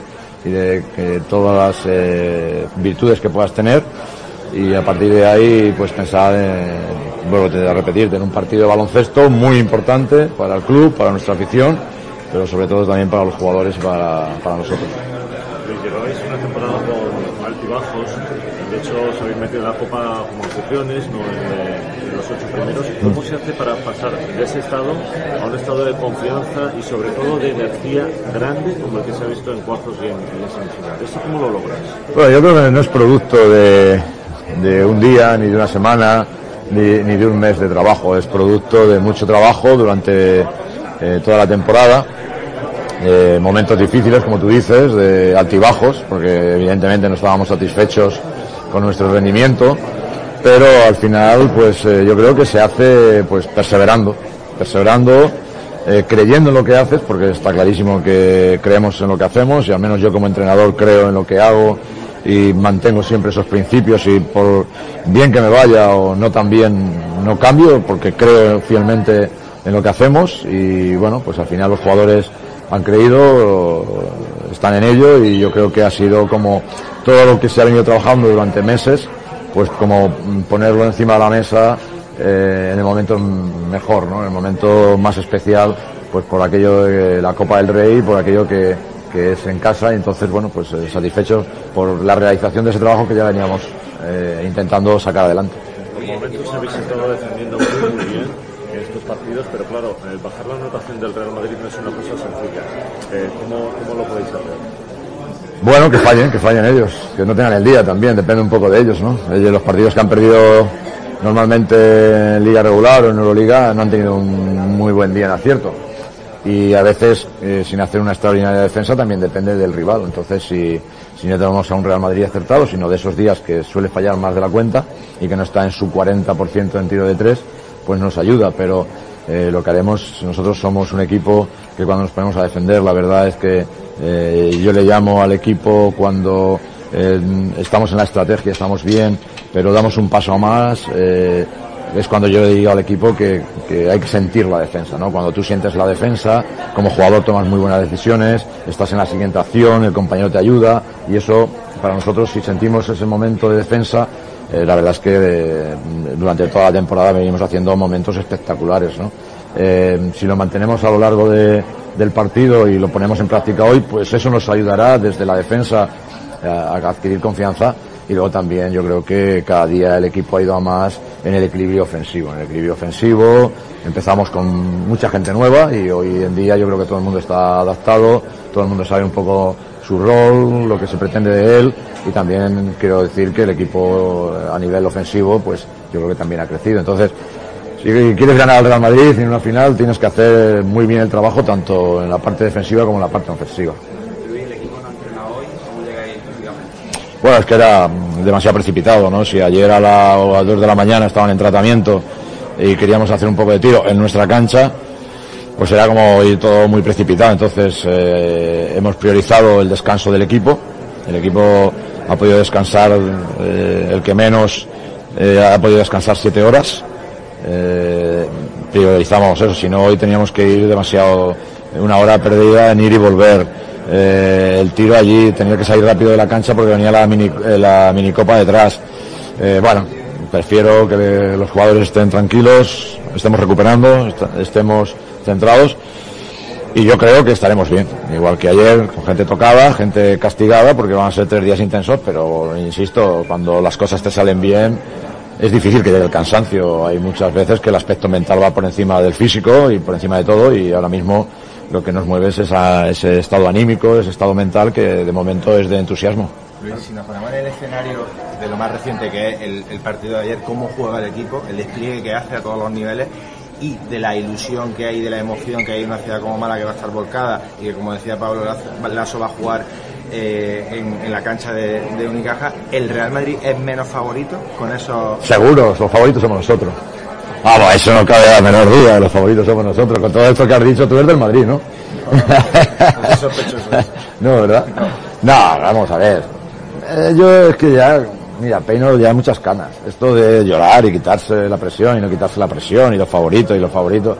todas las eh, virtudes que puedas tener y a partir de ahí pues pensar en, voy a repetirte, en un partido de baloncesto muy importante para el club, para nuestra afición, pero sobre todo también para los jugadores y para, para nosotros. Lleváis una temporada con altibajos. De hecho, os habéis metido en la Copa como anfitriones, no en, en los ocho primeros. ¿Cómo se hace para pasar de ese estado a un estado de confianza y sobre todo de energía grande como el que se ha visto en cuartos y en, en semifinales? ¿Eso cómo lo logras? Bueno, yo creo que no es producto de, de un día, ni de una semana, ni, ni de un mes de trabajo. Es producto de mucho trabajo durante eh, toda la temporada. Eh, momentos difíciles, como tú dices, de altibajos, porque evidentemente no estábamos satisfechos con nuestro rendimiento, pero al final, pues eh, yo creo que se hace, pues perseverando, perseverando, eh, creyendo en lo que haces, porque está clarísimo que creemos en lo que hacemos y al menos yo como entrenador creo en lo que hago y mantengo siempre esos principios y por bien que me vaya o no tan bien no cambio porque creo fielmente en lo que hacemos y bueno pues al final los jugadores han creído están en ello y yo creo que ha sido como todo lo que se ha venido trabajando durante meses pues como ponerlo encima de la mesa eh, en el momento mejor, ¿no? En el momento más especial, pues por aquello de la Copa del Rey, por aquello que, que es en casa, y entonces, bueno, pues eh, satisfechos por la realización de ese trabajo que ya veníamos eh, intentando sacar adelante. Estos partidos, pero claro, eh, bajar la anotación del Real Madrid no es una cosa sencilla. Eh, ¿cómo, ¿Cómo lo podéis hacer? Bueno, que fallen, que fallen ellos, que no tengan el día también, depende un poco de ellos, ¿no? Ellos, los partidos que han perdido normalmente en Liga Regular o en Euroliga no han tenido un muy buen día en acierto. Y a veces, eh, sin hacer una extraordinaria defensa, también depende del rival. Entonces, si, si no tenemos a un Real Madrid acertado, sino de esos días que suele fallar más de la cuenta y que no está en su 40% en tiro de tres, pues nos ayuda. Pero eh, lo que haremos, nosotros somos un equipo que cuando nos ponemos a defender, la verdad es que eh, yo le llamo al equipo cuando eh, estamos en la estrategia, estamos bien, pero damos un paso más. es cuando yo le digo al equipo que, que hay que sentir la defensa, ¿no? Cuando tú sientes la defensa, como jugador tomas muy buenas decisiones, estás en la siguiente acción, el compañero te ayuda y eso para nosotros si sentimos ese momento de defensa, eh, la verdad es que eh, durante toda la temporada venimos haciendo momentos espectaculares, ¿no? Eh, si lo mantenemos a lo largo de- del partido y lo ponemos en práctica hoy, pues eso nos ayudará desde la defensa a, a adquirir confianza y luego también yo creo que cada día el equipo ha ido a más en el equilibrio ofensivo. En el equilibrio ofensivo empezamos con mucha gente nueva y hoy en día yo creo que todo el mundo está adaptado, todo el mundo sabe un poco su rol, lo que se pretende de él y también quiero decir que el equipo eh, a nivel ofensivo pues yo creo que también ha crecido. Entonces, si quieres ganar al Real Madrid en una final tienes que hacer muy bien el trabajo tanto en la parte defensiva como en la parte ofensiva. Bueno, es que era demasiado precipitado, ¿no? Si ayer a, a las 2 de la mañana estaban en tratamiento y queríamos hacer un poco de tiro en nuestra cancha, pues era como ir todo muy precipitado. Entonces eh, hemos priorizado el descanso del equipo. El equipo ha podido descansar, eh, el que menos eh, ha podido descansar siete horas. Eh, priorizamos eso, si no hoy teníamos que ir demasiado, una hora perdida en ir y volver. Eh, el tiro allí tenía que salir rápido de la cancha porque venía la mini, eh, la minicopa detrás. Bueno, prefiero que los jugadores estén tranquilos, estemos recuperando, est- estemos centrados y yo creo que estaremos bien. Igual que ayer, con gente tocada, gente castigada, porque van a ser tres días intensos, pero insisto, cuando las cosas te salen bien, es difícil que llegue el cansancio. Hay muchas veces que el aspecto mental va por encima del físico y por encima de todo, y ahora mismo lo que nos mueve es esa- ese estado anímico, ese estado mental que de momento es de entusiasmo. Luis, si nos ponemos en el escenario de lo más reciente que es el, el partido de ayer, cómo juega el equipo, el despliegue que hace a todos los niveles y de la ilusión que hay, de la emoción que hay en una ciudad como Málaga que va a estar volcada y que como decía Pablo Lazo, Lasso va a jugar eh, en, en la cancha de, de Unicaja, ¿el Real Madrid es menos favorito con esos... Seguros, los favoritos somos nosotros. Vamos, eso no cabe la menor duda, los favoritos somos nosotros. Con todo esto que has dicho, tú eres del Madrid, ¿no? Es sospechoso eso. No, ¿verdad? No, vamos a ver. Eh, yo es que ya, mira, peino ya muchas canas. Esto de llorar y quitarse la presión y no quitarse la presión y los favoritos y los favoritos.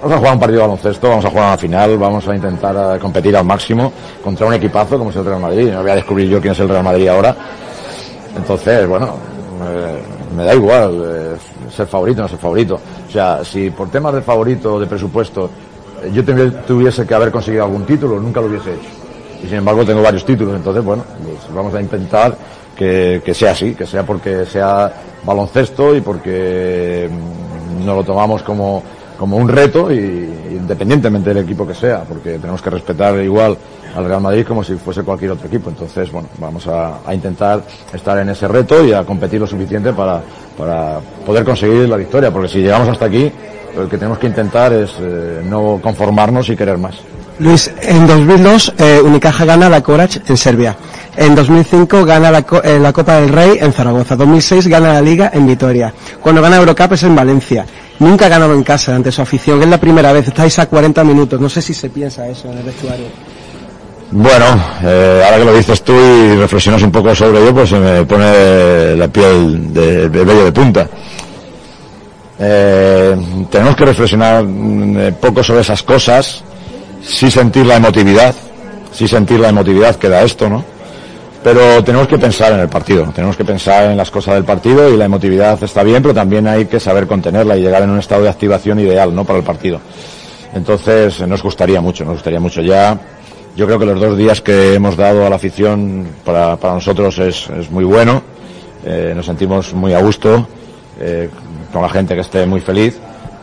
Vamos a jugar un partido de baloncesto, vamos a jugar una final, vamos a intentar eh, competir al máximo contra un equipazo como es el Real Madrid. No voy a descubrir yo quién es el Real Madrid ahora. Entonces, bueno, eh, me da igual ser favorito o no ser favorito. O sea, si por temas de favorito o de presupuesto yo tuvi- tuviese que haber conseguido algún título, nunca lo hubiese hecho. Y sin embargo tengo varios títulos, entonces bueno, pues vamos a intentar que, que sea así, que sea porque sea baloncesto y porque mm, nos lo tomamos como, como un reto y independientemente del equipo que sea, porque tenemos que respetar igual al Real Madrid como si fuese cualquier otro equipo. Entonces, bueno, vamos a, intentar estar en ese reto y a competir lo suficiente para, para poder conseguir la victoria, porque si llegamos hasta aquí, lo que tenemos que intentar es eh, no conformarnos y querer más. Luis, en 2002 eh, Unicaja gana la Courage en Serbia. En 2005 gana la, eh, la Copa del Rey en Zaragoza. 2006 gana la Liga en Vitoria. Cuando gana Eurocup es en Valencia. Nunca ha ganado en casa ante su afición. Es la primera vez. Estáis a 40 minutos. No sé si se piensa eso en el vestuario. Bueno, eh, ahora que lo dices tú y reflexionas un poco sobre ello, pues se me pone la piel de, de vello de punta. Eh, tenemos que reflexionar mm, eh, poco sobre esas cosas, sí sentir la emotividad, sí sentir la emotividad que da esto, ¿no? Pero tenemos que pensar en el partido, tenemos que pensar en las cosas del partido y la emotividad está bien, pero también hay que saber contenerla y llegar en un estado de activación ideal, ¿no? Para el partido. Entonces, nos gustaría mucho, nos gustaría mucho ya. Yo creo que los dos días que hemos dado a la afición para, para nosotros es, es muy bueno. Eh, nos sentimos muy a gusto eh, con la gente que esté muy feliz,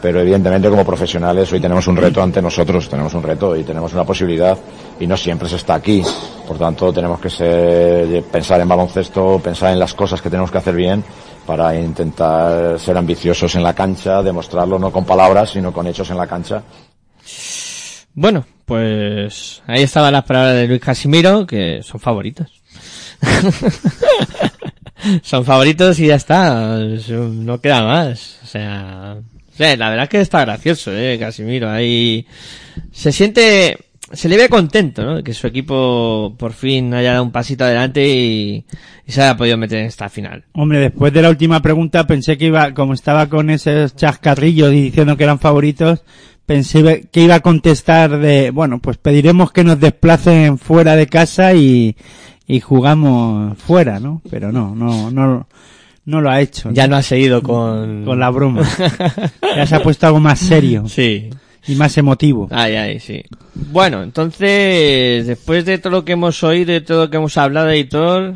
pero evidentemente como profesionales hoy tenemos un reto ante nosotros, tenemos un reto y tenemos una posibilidad y no siempre se está aquí. Por tanto, tenemos que ser- pensar en baloncesto, pensar en las cosas que tenemos que hacer bien para intentar ser ambiciosos en la cancha, demostrarlo no con palabras, sino con hechos en la cancha. Bueno, pues ahí estaban las palabras de Luis Casimiro, que son favoritos. (laughs) son favoritos y ya está, no queda más. O sea, la verdad es que está gracioso, eh, Casimiro. Ahí se siente, se le ve contento, ¿no? Que su equipo por fin haya dado un pasito adelante y, y se haya podido meter en esta final. Hombre, después de la última pregunta pensé que iba, como estaba con esos chascarrillos y diciendo que eran favoritos, pensé que iba a contestar de, bueno, pues pediremos que nos desplacen fuera de casa y, y jugamos fuera, ¿no? Pero no, no, no, no lo ha hecho. Ya no ha seguido con... Con la broma. (laughs) ya se ha puesto algo más serio. Sí. Y más emotivo. Ay, ay, sí. Bueno, entonces, después de todo lo que hemos oído y todo lo que hemos hablado, editor,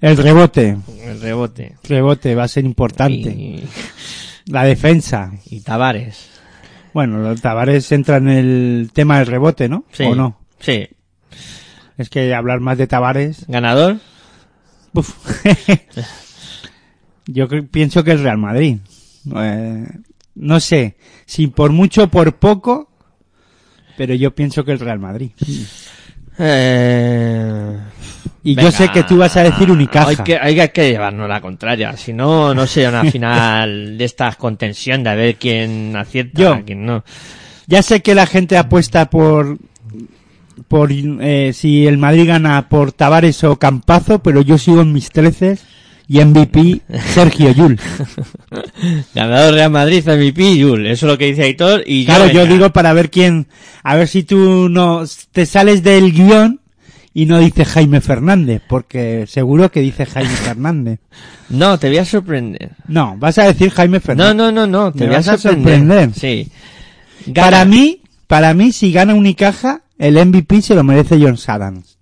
El rebote. El rebote. Rebote va a ser importante. Y- La defensa. Y Tavares. Bueno, los Tavares entra en el tema del rebote, ¿no? Sí. ¿O no? Sí. Es que hablar más de Tavares. ¿Ganador? Uf. (laughs) Yo pienso que el Real Madrid. Eh, no sé si por mucho o por poco, pero yo pienso que el Real Madrid. Eh... Y Venga, yo sé que tú vas a decir Unicaja. Hay que, hay que llevarnos la contraria. Si no, no sería una final (laughs) de estas contención de a ver quién acierta Yo. quién no. Ya sé que la gente apuesta por por eh, si el Madrid gana por Tavares o Campazo, pero yo sigo en mis treces y MVP Sergio Yul. (laughs) Ganador Real Madrid, MVP, Yul. Eso es lo que dice Aitor. Y Claro, yo digo para ver quién, a ver si tú no te sales del guion y no dices Jaime Fernández, porque seguro que dice Jaime Fernández. (laughs) No, te voy a sorprender. No, vas a decir Jaime Fernández. No, no, no, no, te voy a vas a sorprender. sorprender. Sí. Para mí, para mí, si gana Unicaja, el MVP se lo merece John Sadans.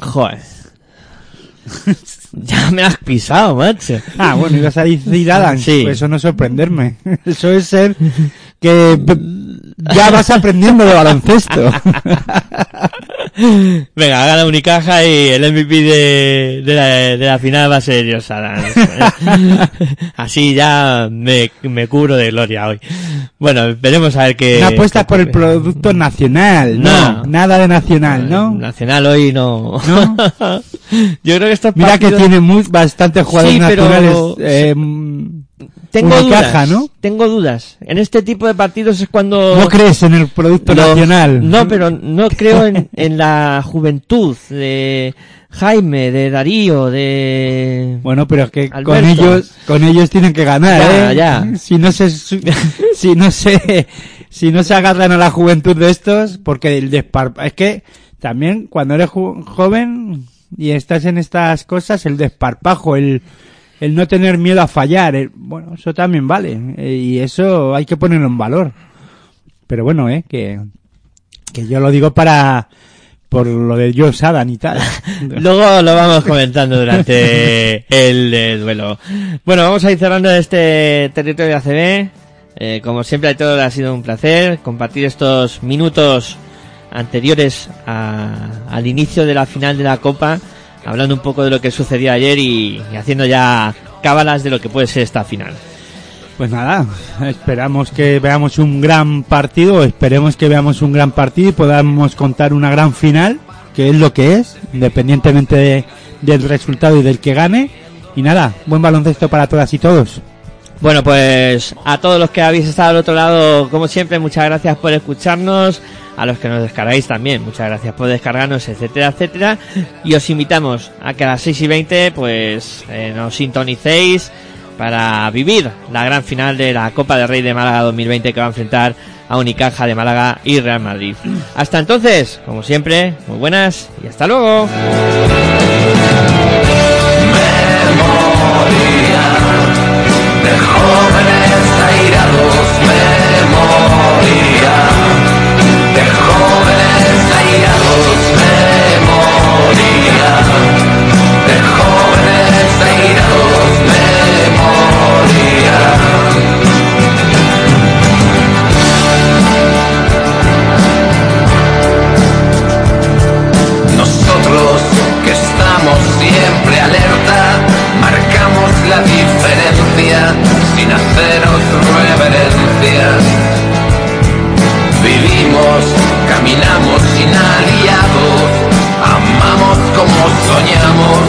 Joder. (laughs) ya me has pisado, macho. Ah, bueno, ibas a decir Adams. Sí. Pues eso no es sorprenderme. (laughs) Eso es ser que ya vas aprendiendo de baloncesto. (laughs) Venga, gana Unicaja y el MVP de, de, la, de la final va a ser Dios Adams. (laughs) Así ya me, me cubro de gloria hoy. Bueno, veremos a ver qué... no apuestas qué por el producto nacional, no. No. Nada de nacional, ¿no? Nacional hoy no. ¿No? (laughs) Yo creo que estos Mira que tiene muy, bastantes jugadores Sí, pero- nacionales. eh, Tengo dudas, ¿no? Tengo dudas. En este tipo de partidos es cuando... No crees en el producto los- nacional. No, pero no (laughs) creo en, en la juventud de Jaime, de Darío, de... Bueno, pero es que con ellos, con ellos tienen que ganar, Ya, ¿eh? ya. Si no se, (laughs) si no se, si no se agarran a la juventud de estos, porque el desparpajo, es que también cuando eres joven y estás en estas cosas, el desparpajo, el, el no tener miedo a fallar, el- bueno, eso también vale, eh, y eso hay que ponerlo en valor. Pero bueno, eh, que, que yo lo digo para, por lo de Joe Sadan y tal. (laughs) Luego lo vamos comentando durante (laughs) el, duelo. Bueno, vamos a ir cerrando este territorio de ACB. Eh, como siempre, a todos ha sido un placer compartir estos minutos anteriores a- al inicio de la final de la Copa, hablando un poco de lo que sucedió ayer y, haciendo ya cábalas de lo que puede ser esta final. Pues nada, esperamos que veamos un gran partido, esperemos que veamos un gran partido y podamos contar una gran final, que es lo que es, independientemente de- del resultado y del que gane. Y nada, buen baloncesto para todas y todos. Bueno, pues a todos los que habéis estado al otro lado, como siempre, muchas gracias por escucharnos. A los que nos descargáis también, muchas gracias por descargarnos, etcétera, etcétera. Y os invitamos a que a las 6 y 20, pues, eh, nos sintonicéis para vivir la gran final de la Copa del Rey de Málaga 2020 que va a enfrentar a Unicaja de Málaga y Real Madrid. Hasta entonces, como siempre, muy buenas y hasta luego. de jóvenes airados memoria, de jóvenes airados memoria, de jóvenes airados memoria. Nosotros que estamos siempre alerta, marcamos la diferencia sin haceros reverencias. Vivimos, caminamos sin aliados, amamos como soñamos,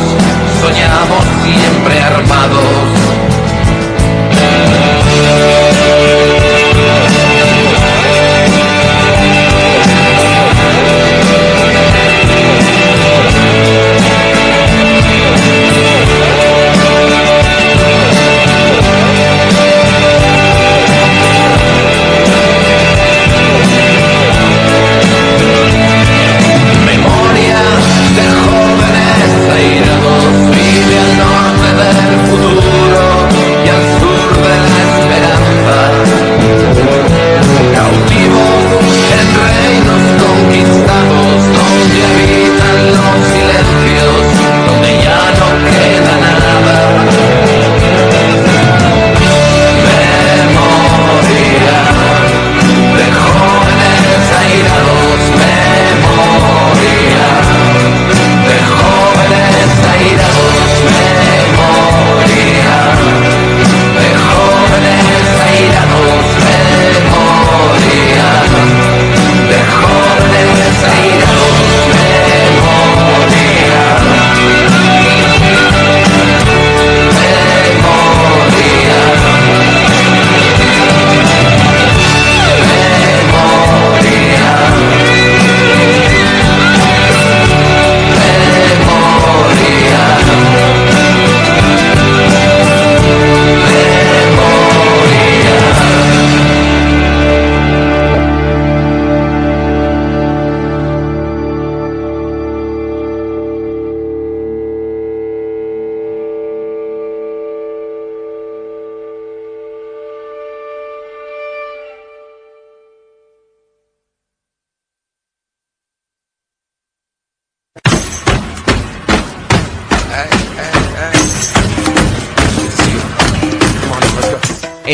soñamos siempre armados.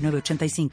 906985.